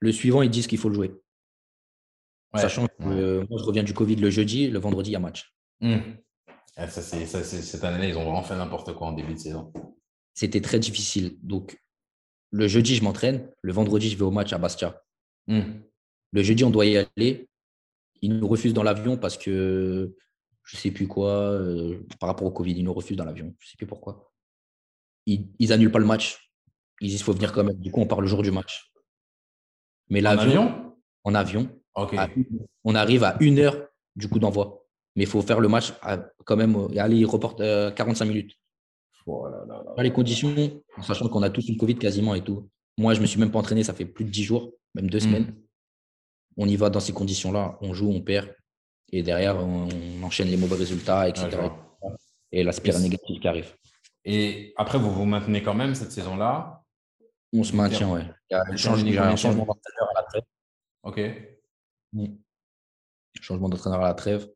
Le suivant, ils disent qu'il faut le jouer. Sachant que moi, je reviens du Covid le jeudi, le vendredi, il y a match. Mmh. Ça, cette année, ils ont vraiment fait n'importe quoi en début de saison. C'était très difficile. Donc, le jeudi, je m'entraîne. Le vendredi, je vais au match à Bastia. Mmh. Le jeudi, on doit y aller. Ils nous refusent dans l'avion parce que je ne sais plus quoi, euh, par rapport au Covid, ils nous refusent dans l'avion. Je ne sais plus pourquoi. Ils, ils annulent pas le match. Ils disent qu'il faut venir quand même. Du coup, on part le jour du match. Mais l'avion En avion. on arrive à une heure du coup d'envoi. Mais il faut faire le match quand même. Et aller, il reporte 45 minutes. Oh les conditions, en sachant qu'on a tous une Covid quasiment et tout. Moi, je ne me suis même pas entraîné, ça fait plus de 10 jours, même deux hmm. semaines. On y va dans ces conditions-là, on joue, on perd. Et derrière, on, enchaîne les mauvais résultats, etc. et la spirale négative qui arrive. Et après, vous vous maintenez quand même cette saison-là? On se maintient, oui. Il y a un changement d'entraîneur à la trêve. OK. Hmm. Changement d'entraîneur à la trêve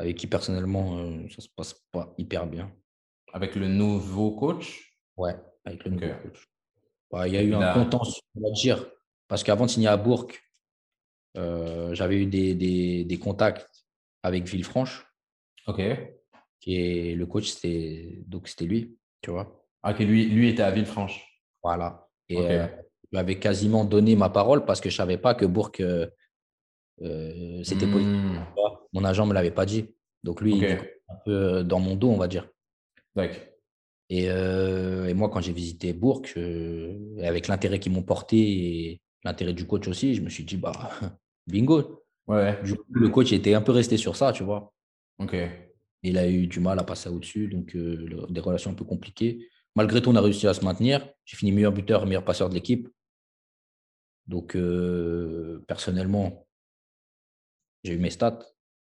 avec qui personnellement, euh, ça se passe pas hyper bien. Avec le nouveau coach? Ouais, avec le nouveau coach. Bah, il y a eu un contentieux, on va dire, parce qu'avant de signer à Bourg, euh, j'avais eu des, des, contacts avec Villefranche. Ok. Et le coach, c'était donc c'était lui, tu vois. Ah, que lui, lui était à Villefranche. Voilà. Et euh, il m'avait quasiment donné ma parole parce que je savais pas que Bourg euh, c'était mmh. Mon agent me l'avait pas dit. Donc lui, il est un peu dans mon dos, on va dire. Et, euh, et, moi, quand j'ai visité Bourg, avec l'intérêt qu'ils m'ont porté et l'intérêt du coach aussi, je me suis dit, bah, [LAUGHS] bingo. Ouais. Du coup, le coach était un peu resté sur ça, tu vois. Ok. Il a eu du mal à passer au-dessus, donc euh, des relations un peu compliquées. Malgré tout, on a réussi à se maintenir. J'ai fini meilleur buteur, meilleur passeur de l'équipe. Donc, personnellement, j'ai eu mes stats.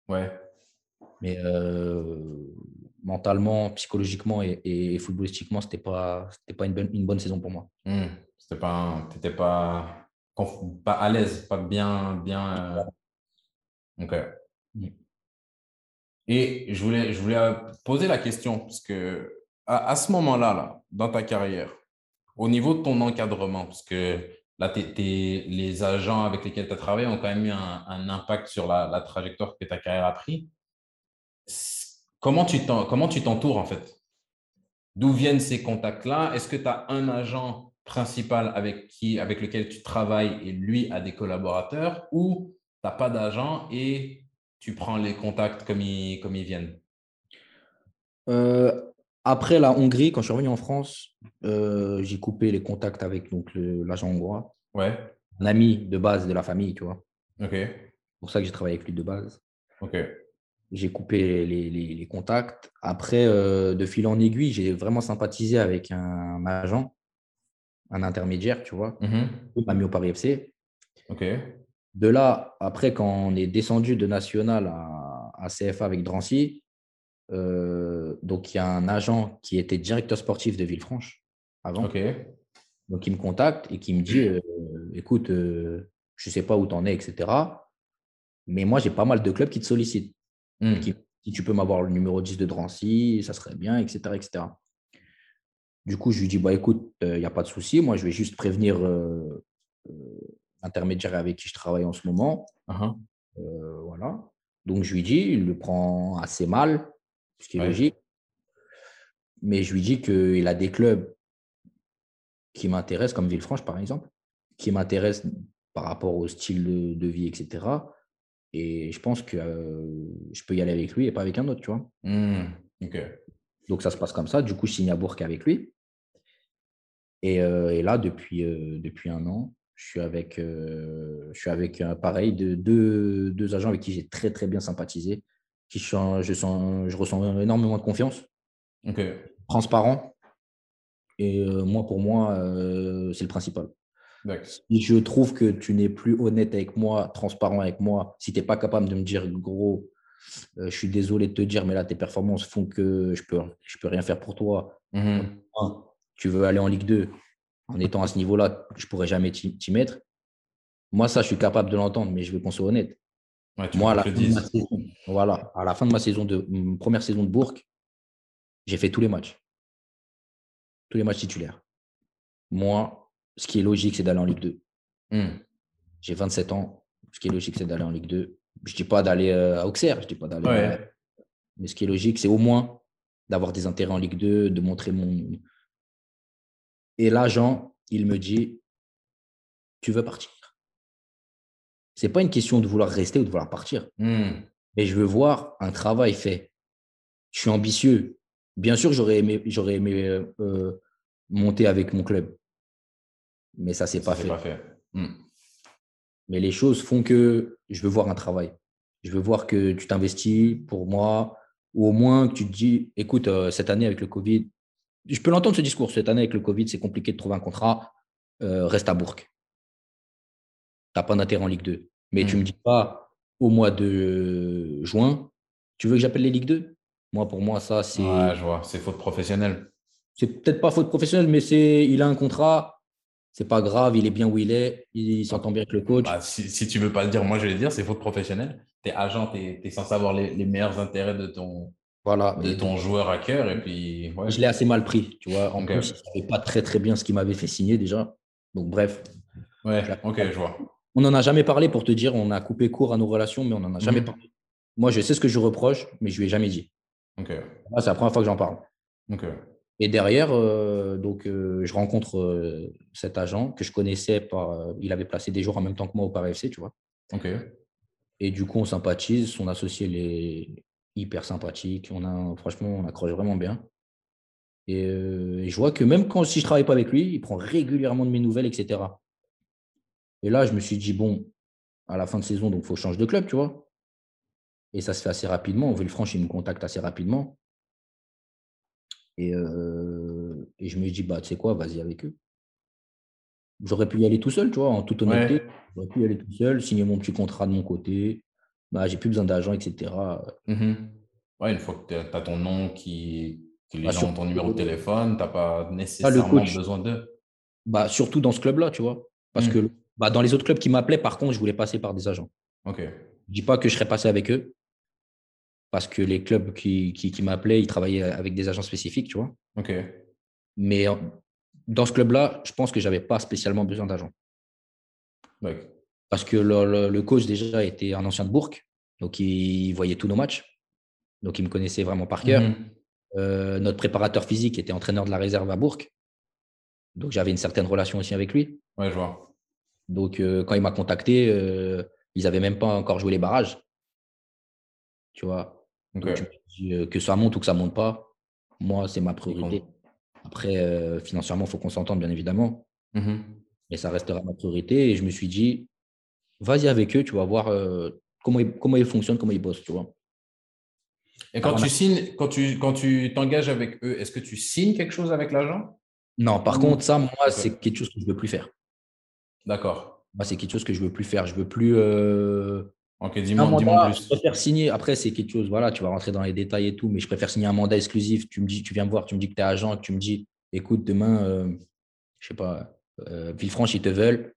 Ouais. Mais euh, mentalement, psychologiquement et, et footballistiquement, ce n'était pas, pas une, bonne, une bonne saison pour moi. Mmh. C'était pas, t'étais pas, pas à l'aise, pas bien. bien euh... Ok. Mmh. Et je voulais, je voulais poser la question, parce que à, ce moment-là, là, dans ta carrière, au niveau de ton encadrement, parce que là, les agents avec lesquels tu as travaillé ont quand même eu un, impact sur la, trajectoire que ta carrière a pris. Comment tu t'entoures en fait? D'où viennent ces contacts-là? Est-ce que tu as un agent principal avec, qui, avec lequel tu travailles et lui a des collaborateurs ou tu n'as pas d'agent et tu prends les contacts comme ils, comme ils viennent? Euh, après la Hongrie, quand je suis revenu en France, euh, j'ai coupé les contacts avec l'agent hongrois. Ouais. Un ami de base de la famille, tu vois. Ok. C'est pour ça que j'ai travaillé avec lui de base. Ok. J'ai coupé les, contacts. Après, euh, de fil en aiguille, j'ai vraiment sympathisé avec un agent, un intermédiaire, tu vois. Mm m'a mis au Paris FC. Ok. De là, après, quand on est descendu de National à, à CFA avec Drancy, euh, donc, il y a un agent qui était directeur sportif de Villefranche avant. Donc, il me contacte et qui me dit [CLEARS THROAT] euh, écoute, euh, je ne sais pas où tu en es, etc. Mais moi, j'ai pas mal de clubs qui te sollicitent. Hmm. si tu peux m'avoir le numéro 10 de Drancy, ça serait bien, etc. etc. Du coup, je lui dis bah, écoute, il n'y a pas de souci. Moi, je vais juste prévenir l'intermédiaire avec qui je travaille en ce moment. Uh-huh. voilà. Donc, je lui dis il le prend assez mal ce qui est logique. Mais je lui dis qu'il a des clubs qui m'intéressent, comme Villefranche par exemple, qui m'intéressent par rapport au style de, vie, etc. Et je pense que euh, je peux y aller avec lui et pas avec un autre, tu vois. Mmh. Donc ça se passe comme ça. Du coup, je signe à Bourg avec lui. Et, euh, là, depuis, euh, depuis un an, je suis avec, je suis avec pareil, de, deux, deux agents avec qui j'ai très très bien sympathisé qui je, sens, je ressens énormément de confiance. Transparent. Et euh, moi, pour moi, euh, c'est le principal. Si je trouve que tu n'es plus honnête avec moi, transparent avec moi, si tu n'es pas capable de me dire, gros, euh, je suis désolé de te dire, mais là, tes performances font que je ne peux, je peux rien faire pour toi. Mmh tu veux aller en Ligue 2 en étant à ce niveau-là, je ne pourrais jamais t'y mettre. Moi, ça, je suis capable de l'entendre, mais je veux qu'on soit honnête. Moi, à la, fin de ma saison, voilà, à la fin de ma saison de première saison de Bourg, j'ai fait tous les matchs. Tous les matchs titulaires. Moi, ce qui est logique, c'est d'aller en Ligue 2. Hmm. J'ai 27 ans. Ce qui est logique, c'est d'aller en Ligue 2. Je ne dis pas d'aller euh, à Auxerre, je dis pas d'aller. Mais ce qui est logique, c'est au moins d'avoir des intérêts en Ligue 2, de montrer mon. Et l'agent, il me dit Tu veux partir Ce n'est pas une question de vouloir rester ou de vouloir partir. Hmm. Mais je veux voir un travail fait. Je suis ambitieux. Bien sûr, j'aurais aimé, j'aurais aimé euh, euh, monter avec mon club. Mais ça, c'est pas fait. Pas fait. Hmm. Mais les choses font que je veux voir un travail. Je veux voir que tu t'investis pour moi, ou au moins que tu te dis, écoute, euh, cette année avec le Covid, je peux l'entendre ce discours, cette année avec le Covid, c'est compliqué de trouver un contrat, euh, reste à Bourg. Tu n'as pas d'intérêt en Ligue 2. Mais tu ne hmm. me dis pas au mois de juin, tu veux que j'appelle les Ligue 2 Moi, pour moi, ça, c'est. Ouais, je vois, c'est faute professionnelle. C'est peut-être pas faute professionnelle, mais c'est il a un contrat, c'est pas grave, il est bien où il est, il s'entend bien avec le coach. Bah, si, si, tu veux pas le dire, moi je vais le dire, c'est faute professionnelle. Tu es agent, tu es, censé avoir les, meilleurs intérêts de ton, voilà, de ton joueur à cœur. Et puis, Je l'ai assez mal pris, tu vois. En plus, il savait pas très très bien ce qu'il m'avait fait signer déjà. Donc bref. Ouais, ok, je vois. On n'en a jamais parlé pour te dire, on a coupé court à nos relations, mais on n'en a jamais mhm. parlé. Moi, je sais ce que je reproche, mais je lui ai jamais dit. C'est la première fois que j'en parle. Et derrière, euh, donc, euh, je rencontre euh, cet agent que je connaissais par. il avait placé des jours en même temps que moi au Paris FC, tu vois. Ok. Et du coup, on sympathise. Son associé, il est hyper sympathique. On a, franchement, on accroche vraiment bien. Et, je vois que même quand si je travaille pas avec lui, il prend régulièrement de mes nouvelles, etc. Et là, je me suis dit, bon, à la fin de saison, donc il faut changer de club, tu vois. Et ça se fait assez rapidement. Villefranche, il me contacte assez rapidement. Et, et je me dis, bah, tu sais quoi, vas-y avec eux. J'aurais pu y aller tout seul, tu vois, en toute honnêteté. J'aurais pu y aller tout seul, signer mon petit contrat de mon côté. Bah, j'ai plus besoin d'agent, etc. Mmh ouais, une fois que tu as ton nom qui, qui les bah, gens ont ton numéro de téléphone, tu n'as pas nécessairement besoin d'eux. Bah, surtout dans ce club-là, tu vois. Parce mmh. que bah, dans les autres clubs qui m'appelaient, par contre, je voulais passer par des agents. Ok. Je dis pas que je serais passé avec eux, parce que les clubs qui, qui, m'appelaient, ils travaillaient avec des agents spécifiques, tu vois. OK. Mais dans ce club-là, je pense que je n'avais pas spécialement besoin d'agents. Parce que le, coach, déjà, était un ancien de Bourg, donc il voyait tous nos matchs. Donc il me connaissait vraiment par cœur. Mhm. Euh, notre préparateur physique était entraîneur de la réserve à Bourg. Donc j'avais une certaine relation aussi avec lui. Ouais, je vois. Donc euh, quand il m'a contacté, euh, ils n'avaient même pas encore joué les barrages. Tu vois. Euh, que ça monte ou que ça monte pas, moi, c'est ma priorité. Après, euh, financièrement, il faut qu'on s'entende, bien évidemment. Mmh Mais ça restera ma priorité. Et je me suis dit, vas-y avec eux, tu vas voir euh, comment, ils, comment ils fonctionnent, comment ils bossent, tu vois. Et quand tu signes, quand tu quand tu t'engages avec eux, est-ce que tu signes quelque chose avec l'agent? Non, par contre, ça, moi, c'est quelque chose que je ne veux plus faire. D'accord. Moi, c'est quelque chose que je ne veux plus faire. Je ne veux plus Ok, dis-moi plus. Je préfère signer. Après, c'est quelque chose, voilà, tu vas rentrer dans les détails et tout, mais je préfère signer un mandat exclusif. Tu me dis, tu viens me voir, tu me dis que tu es agent, tu me dis, écoute, demain, euh, je sais pas, euh, Villefranche, ils te veulent,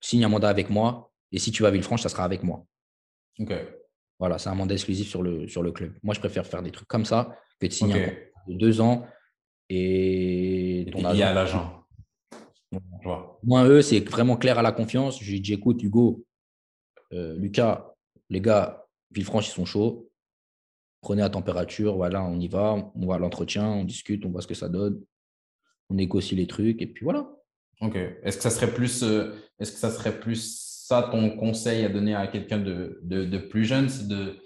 signe un mandat avec moi. Et si tu vas à Villefranche, ça sera avec moi. Ok. Voilà, c'est un mandat exclusif sur le, sur le club. Moi, je préfère faire des trucs comme ça que de signer un mandat de deux ans et ton agent. l'agent. Moi, eux, c'est vraiment clair à la confiance. Je lui dis, écoute, Hugo, euh, Lucas, les gars, Villefranche, ils sont chauds. Prenez la température, voilà, on y va, on va l'entretien, on discute, on voit ce que ça donne, on négocie les trucs, et puis voilà. Ok. Est-ce que ça serait plus, euh, est-ce que ça serait plus ça ton conseil à donner à quelqu'un de, de, plus jeune, de,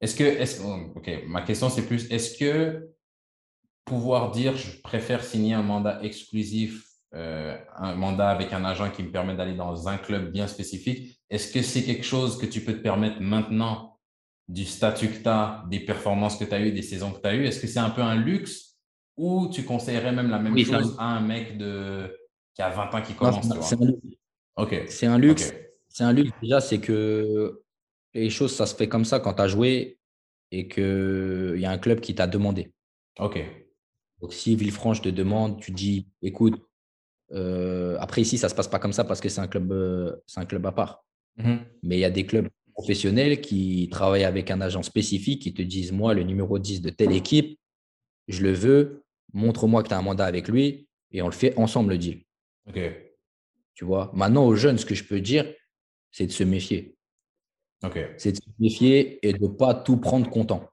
est-ce que, est oh, ok, ma question c'est plus, est-ce que pouvoir dire je préfère signer un mandat exclusif euh, un mandat avec un agent qui me permet d'aller dans un club bien spécifique. Est-ce que c'est quelque chose que tu peux te permettre maintenant du statut que tu as, des performances que tu as eues, des saisons que tu as eues? Est-ce que c'est un peu un luxe ou tu conseillerais même la même chose à un mec de, qui a 20 ans qui commence? C'est un, luxe. C'est un luxe. C'est un luxe. Déjà, c'est que les choses, ça se fait comme ça quand tu as joué et qu'il y a un club qui t'a demandé. OK. Donc, si Villefranche te demande, tu dis, écoute, euh, après ici, ça ne se passe pas comme ça parce que c'est un club, euh, un club à part. Mhm. Mais il y a des clubs professionnels qui travaillent avec un agent spécifique qui te disent, moi, le numéro 10 de telle équipe, je le veux, montre-moi que tu as un mandat avec lui et on le fait ensemble le deal. Ok. Tu vois, maintenant aux jeunes, ce que je peux dire, c'est de se méfier. Ok. C'est de se méfier et de ne pas tout prendre content.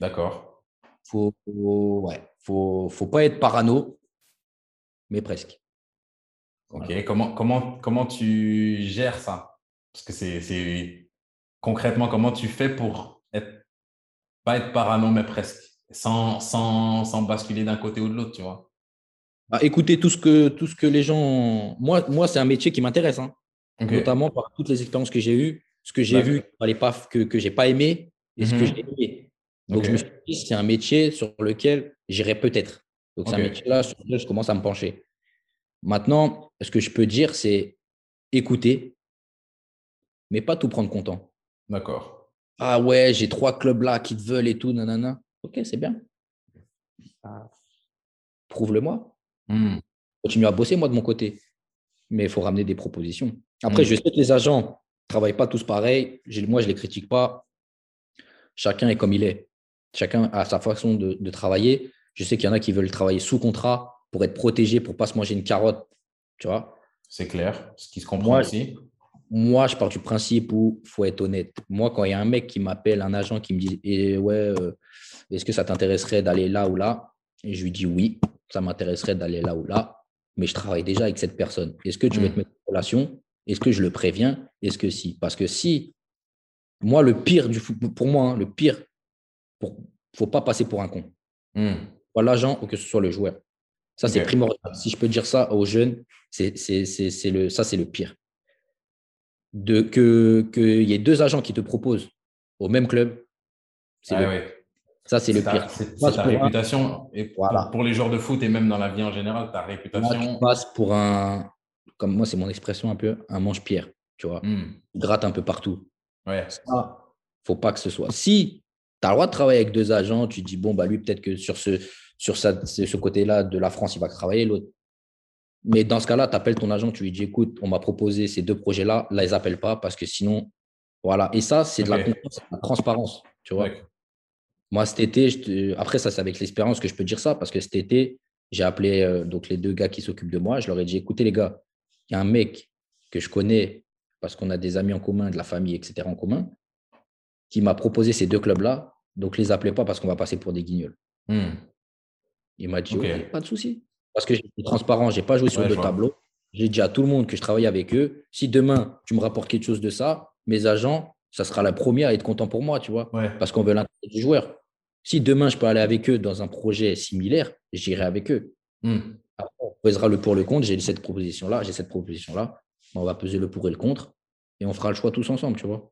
D'accord. Faut, ouais, faut, faut pas être parano, mais presque. Ok. Comment, comment, comment tu gères ça? Parce que c'est concrètement comment tu fais pour être pas être parano, mais presque, sans, sans, sans basculer d'un côté ou de l'autre, tu vois? Bah, écoutez tout ce que tout ce que les gens. Moi, moi c'est un métier qui m'intéresse, hein. notamment par toutes les expériences que j'ai eues, ce que j'ai vu que que j'ai pas aimé et ce que mhm. j'ai aimé. Donc je me suis dit c'est un métier sur lequel j'irai peut-être. Donc c'est un métier là sur lequel je commence à me pencher. Maintenant, ce que je peux dire, c'est écouter, mais pas tout prendre content. D'accord. Ah ouais, j'ai trois clubs là qui te veulent et tout, nanana. Ok, c'est bien. Ah. Prouve-le-moi. Hmm. Continue à bosser, moi, de mon côté. Mais il faut ramener des propositions. Après, hmm. je sais que les agents ne travaillent pas tous pareil. Moi, je ne les critique pas. Chacun est comme il est. Chacun a sa façon de, travailler. Je sais qu'il y en a qui veulent travailler sous contrat pour être protégé, pour ne pas se manger une carotte. Tu vois C'est clair. Ce qui se comprend aussi. Moi, je pars du principe où il faut être honnête. Moi, quand il y a un mec qui m'appelle, un agent qui me dit eh, Ouais, euh, est-ce que ça t'intéresserait d'aller là ou là? Et je lui dis oui ça m'intéresserait d'aller là ou là, mais je travaille déjà avec cette personne. Est-ce que tu veux te hmm. mettre en relation? Est-ce que je le préviens? Est-ce que si? Parce que si, moi, le pire du pour moi, hein, le pire, il ne faut pas passer pour un con. Mmh. Soit l'agent ou que ce soit le joueur. Ça, c'est primordial. Si je peux dire ça aux jeunes, c'est, le, ça, c'est le pire. De, que, qu'il y ait deux agents qui te proposent au même club, c'est ah ça, c'est le pire. C'est ta réputation. Et pour, les joueurs de foot et même dans la vie en général, ta réputation. tu passes pour un, comme moi, c'est mon expression un peu, un manche-pierre. Tu vois, hmm. gratte un peu partout. Ouais. Ça, faut pas que ce soit. Si tu as le droit de travailler avec deux agents, tu dis, bon, bah, lui, peut-être que sur ce, sur ce côté-là de la France, il va travailler, l'autre. Mais dans ce cas-là, tu appelles ton agent, tu lui dis, écoute, on m'a proposé ces deux projets-là, là, ils appellent pas parce que sinon, voilà. Et ça, c'est de la confiance, de la transparence. Tu vois. Moi, cet été, après, ça, c'est avec l'expérience que je peux dire ça, parce que cet été, j'ai appelé euh, donc les deux gars qui s'occupent de moi. Je leur ai dit écoutez, les gars, il y a un mec que je connais parce qu'on a des amis en commun, de la famille, etc. en commun, qui m'a proposé ces deux clubs-là. Donc, les appelez pas parce qu'on va passer pour des guignols. Hmm. Il m'a dit pas de souci. Parce que j'étais transparent, je n'ai pas joué sur le tableau. J'ai dit à tout le monde que je travaillais avec eux. Si demain, tu me rapportes quelque chose de ça, mes agents, ça sera la première à être content pour moi, tu vois. Parce qu'on veut l'intérêt du joueur. Si demain, je peux aller avec eux dans un projet similaire, j'irai avec eux. Hmm. on pesera le pour le contre. J'ai cette proposition-là, j'ai cette proposition-là. On va peser le pour et le contre et on fera le choix tous ensemble, tu vois.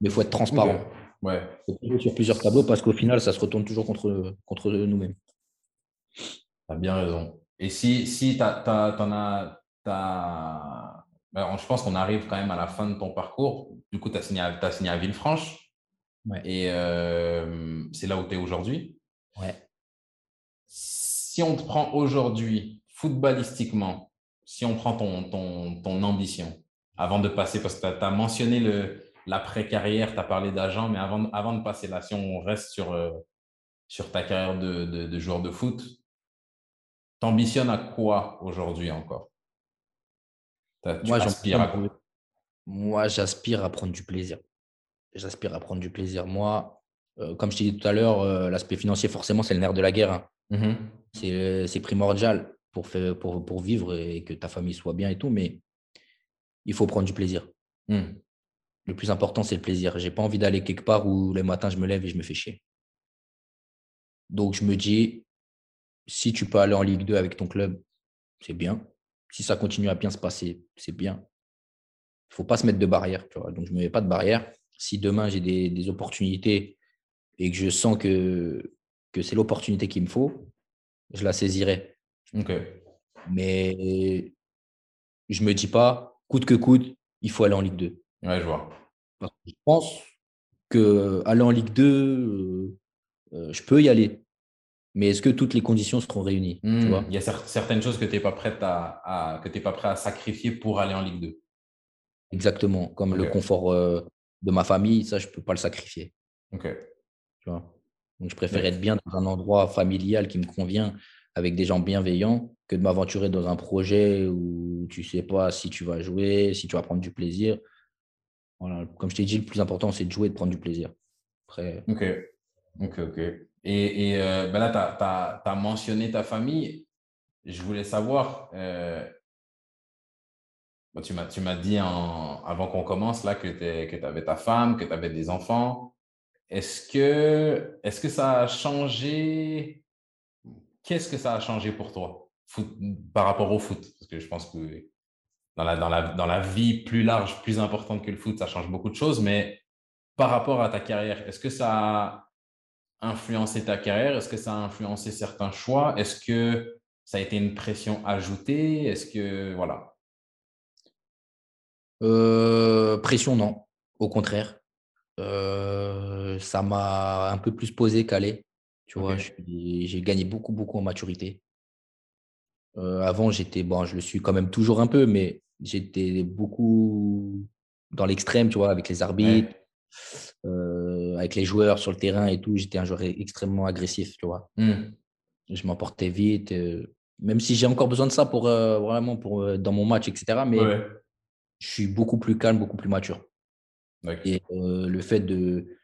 Mais il faut être transparent. Ouais. sur plusieurs tableaux parce qu'au final, ça se retourne toujours contre, contre nous-mêmes. Tu as bien raison. Et si, si tu en as, je pense qu'on arrive quand même à la fin de ton parcours. Du coup, tu as, as, signé à Villefranche. Et c'est là où tu es aujourd'hui. Ouais. Si on te prend aujourd'hui, footballistiquement, si on prend ton, ton, ton ambition, avant de passer, parce que tu as, mentionné l'après-carrière, tu as parlé d'agent, mais avant, avant de passer là, si on reste sur, sur ta carrière de, de, joueur de foot, t'ambitionnes à quoi aujourd'hui encore? Moi, j'aspire à Moi, j'aspire à prendre du plaisir j'aspire à prendre du plaisir. Moi, euh, comme je t'ai dit tout à l'heure, euh, l'aspect financier, forcément, c'est le nerf de la guerre. Hein. Mmh c'est primordial pour, faire, pour, pour, vivre et que ta famille soit bien et tout, mais il faut prendre du plaisir. Mmh. Le plus important, c'est le plaisir. Je n'ai pas envie d'aller quelque part où le matin, je me lève et je me fais chier. Donc, je me dis, si tu peux aller en Ligue 2 avec ton club, c'est bien. Si ça continue à bien se passer, c'est bien. Il ne faut pas se mettre de barrière. Donc, je ne me mets pas de barrière si demain j'ai des, opportunités et que je sens que, que c'est l'opportunité qu'il me faut, je la saisirai. Mais je ne me dis pas, coûte que coûte, il faut aller en Ligue 2. Ouais, je vois. je pense qu'aller en Ligue 2, euh, euh, je peux y aller. mais est-ce que toutes les conditions seront réunies hmm, Il y a certaines choses que tu n'es pas, prêt à, que pas prêt à sacrifier pour aller en Ligue 2. Exactement, comme le confort euh, de ma famille, ça, je ne peux pas le sacrifier. Ok. Donc, je préfère être bien dans un endroit familial qui me convient, avec des gens bienveillants, que de m'aventurer dans un projet où tu ne sais pas si tu vas jouer, si tu vas prendre du plaisir. Comme je t'ai dit, le plus important, c'est de jouer et de prendre du plaisir. Après... Ok, ok, ok. Et, euh, ben là, tu as, mentionné ta famille. Je voulais savoir, euh, tu m'as dit en, avant qu'on commence là que tu avais ta femme, que tu avais des enfants. Est-ce que, est que ça a changé? Qu'est-ce que ça a changé pour toi par rapport au foot? Parce que je pense que dans la, dans, la, dans la vie plus large, plus importante que le foot, ça change beaucoup de choses. Mais par rapport à ta carrière, est-ce que ça a influencé ta carrière? Est-ce que ça a influencé certains choix? Est-ce que ça a été une pression ajoutée? Est-ce que voilà euh, Pression non, au contraire. Euh, ça m'a un peu plus posé qu'aller. Tu vois, j'ai gagné beaucoup beaucoup en maturité. Euh, avant, j'étais bon, je le suis quand même toujours un peu, mais j'étais beaucoup dans l'extrême, tu vois, avec les arbitres. Euh, avec les joueurs sur le terrain et tout, j'étais un joueur extrêmement agressif, tu vois. Hmm. Je m'emportais vite, euh, même si j'ai encore besoin de ça pour euh, vraiment pour dans mon match, etc. Mais je suis beaucoup plus calme, beaucoup plus mature. Et le fait de,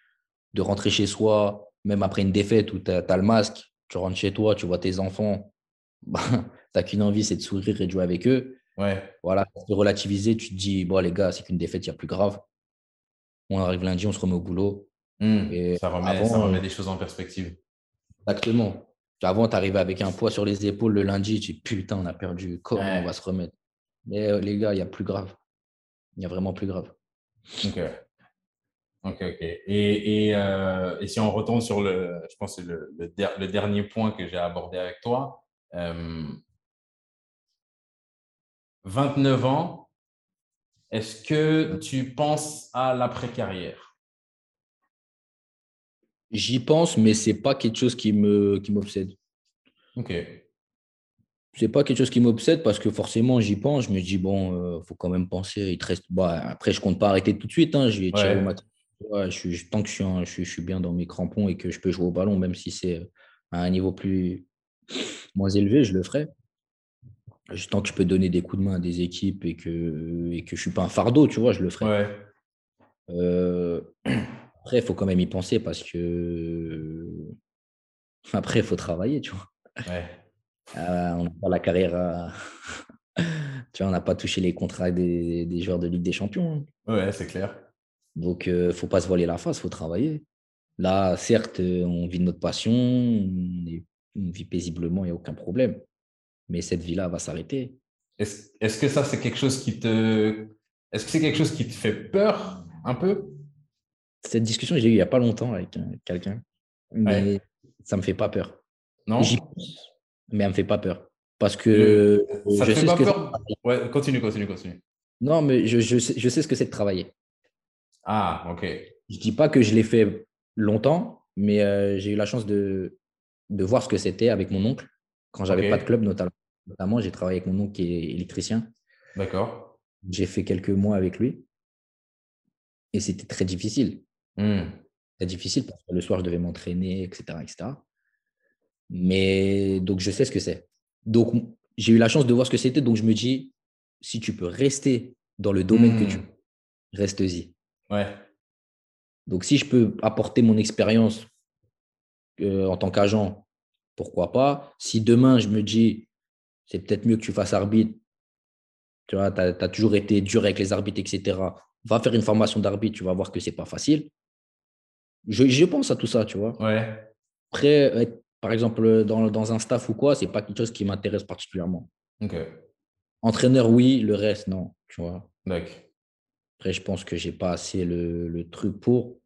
de rentrer chez soi, même après une défaite où tu as, le masque, tu rentres chez toi, tu vois tes enfants, [LAUGHS] bah, tu n'as qu'une envie, c'est de sourire et de jouer avec eux. Ouais. Voilà, de relativiser, tu te dis, bon, les gars, c'est qu'une défaite, il y a plus grave. On arrive lundi, on se remet au boulot. Hmm, et ça, remet, ça remet des choses en perspective. Exactement. Avant, tu arrivais avec un poids sur les épaules le lundi, tu dis putain, on a perdu. Comment on va se remettre? Mais euh, les gars, il y a plus grave. Il y a vraiment plus grave. Ok. Ok, ok. Et, et, euh, et, si on retourne sur le, je pense, le, le, dernier point que j'ai abordé avec toi, 29 euh, ans, est-ce que tu penses à l'après-carrière? J'y pense, mais ce n'est pas quelque chose qui me qui m'obsède. Ok. C'est pas quelque chose qui m'obsède parce que forcément j'y pense. Je me dis bon, il euh, faut quand même penser. Il reste. Bah, après, je compte pas arrêter tout de suite. Hein. Je vais tirer au je suis, tant que je suis, je, suis, bien dans mes crampons et que je peux jouer au ballon, même si c'est à un niveau plus moins élevé, je le ferai tant que je peux donner des coups de main à des équipes et que, et que je ne suis pas un fardeau, tu vois, je le ferai. Euh, après, il faut quand même y penser parce que après, il faut travailler, tu vois. Euh, on n'a pas la carrière [LAUGHS] tu vois, on n'a pas touché les contrats des, des, joueurs de Ligue des Champions. Ouais, c'est clair. Donc, il euh, ne faut pas se voiler la face, il faut travailler. Là, certes, on vit de notre passion, on, on vit paisiblement, il n'y a aucun problème mais cette vie-là va s'arrêter. Est-ce que ça, c'est quelque chose qui te. Est-ce que c'est quelque chose qui te fait peur un peu? Cette discussion, j'ai eu il n'y a pas longtemps avec quelqu'un, mais ça ne me fait pas peur. Non? Mais elle ne me fait pas peur. Parce que. Ça je fait sais pas peur? Ouais, continue, continue, continue. Non, mais je, je, sais, je sais ce que c'est de travailler. Ah, ok. Je ne dis pas que je l'ai fait longtemps, mais euh, j'ai eu la chance de, de voir ce que c'était avec mon oncle quand j'avais pas de club, notamment. Notamment, j'ai travaillé avec mon oncle qui est électricien. D'accord. J'ai fait quelques mois avec lui. Et c'était très difficile. Hmm. Très difficile parce que le soir, je devais m'entraîner, etc., etc. Mais donc, je sais ce que c'est. Donc, j'ai eu la chance de voir ce que c'était. Donc, je me dis, si tu peux rester dans le domaine que tu hmm. reste-y. Ouais. Donc, si je peux apporter mon expérience euh, en tant qu'agent, pourquoi pas Si demain, je me dis, c'est peut-être mieux que tu fasses arbitre. Tu vois, tu as, toujours été dur avec les arbitres, etc. Va faire une formation d'arbitre, tu vas voir que c'est pas facile. Je, pense à tout ça, tu vois. Ouais. Après, par exemple, dans, un staff ou quoi, c'est pas quelque chose qui m'intéresse particulièrement. Entraîneur, oui, le reste, non, tu vois. Après, je pense que j'ai pas assez le, truc pour.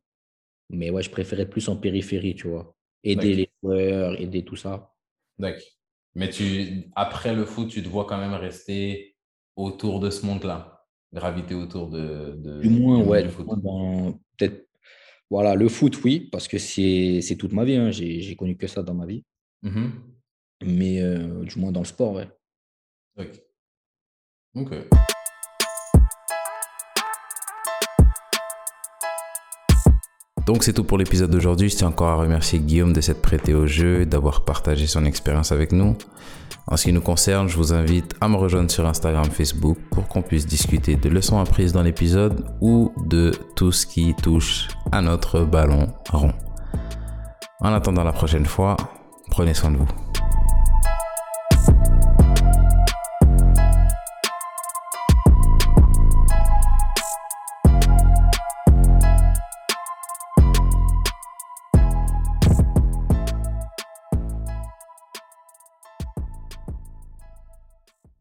Mais ouais, je préférais plus en périphérie, tu vois. Aider les joueurs, aider tout ça. D'accord. Mais tu, après le foot, tu te vois quand même rester autour de ce monde-là, graviter autour de. de du moins, ouais. Peut-être. Voilà, le foot, oui, parce que c'est toute ma vie. Hein. J'ai connu que ça dans ma vie. Mm-hmm. Mais euh, du moins dans le sport, ouais. Ok. Ok. Donc c'est tout pour l'épisode d'aujourd'hui. Je tiens encore à remercier Guillaume de s'être prêté au jeu, d'avoir partagé son expérience avec nous. En ce qui nous concerne, je vous invite à me rejoindre sur Instagram, Facebook pour qu'on puisse discuter de leçons apprises dans l'épisode ou de tout ce qui touche à notre ballon rond. En attendant la prochaine fois, prenez soin de vous.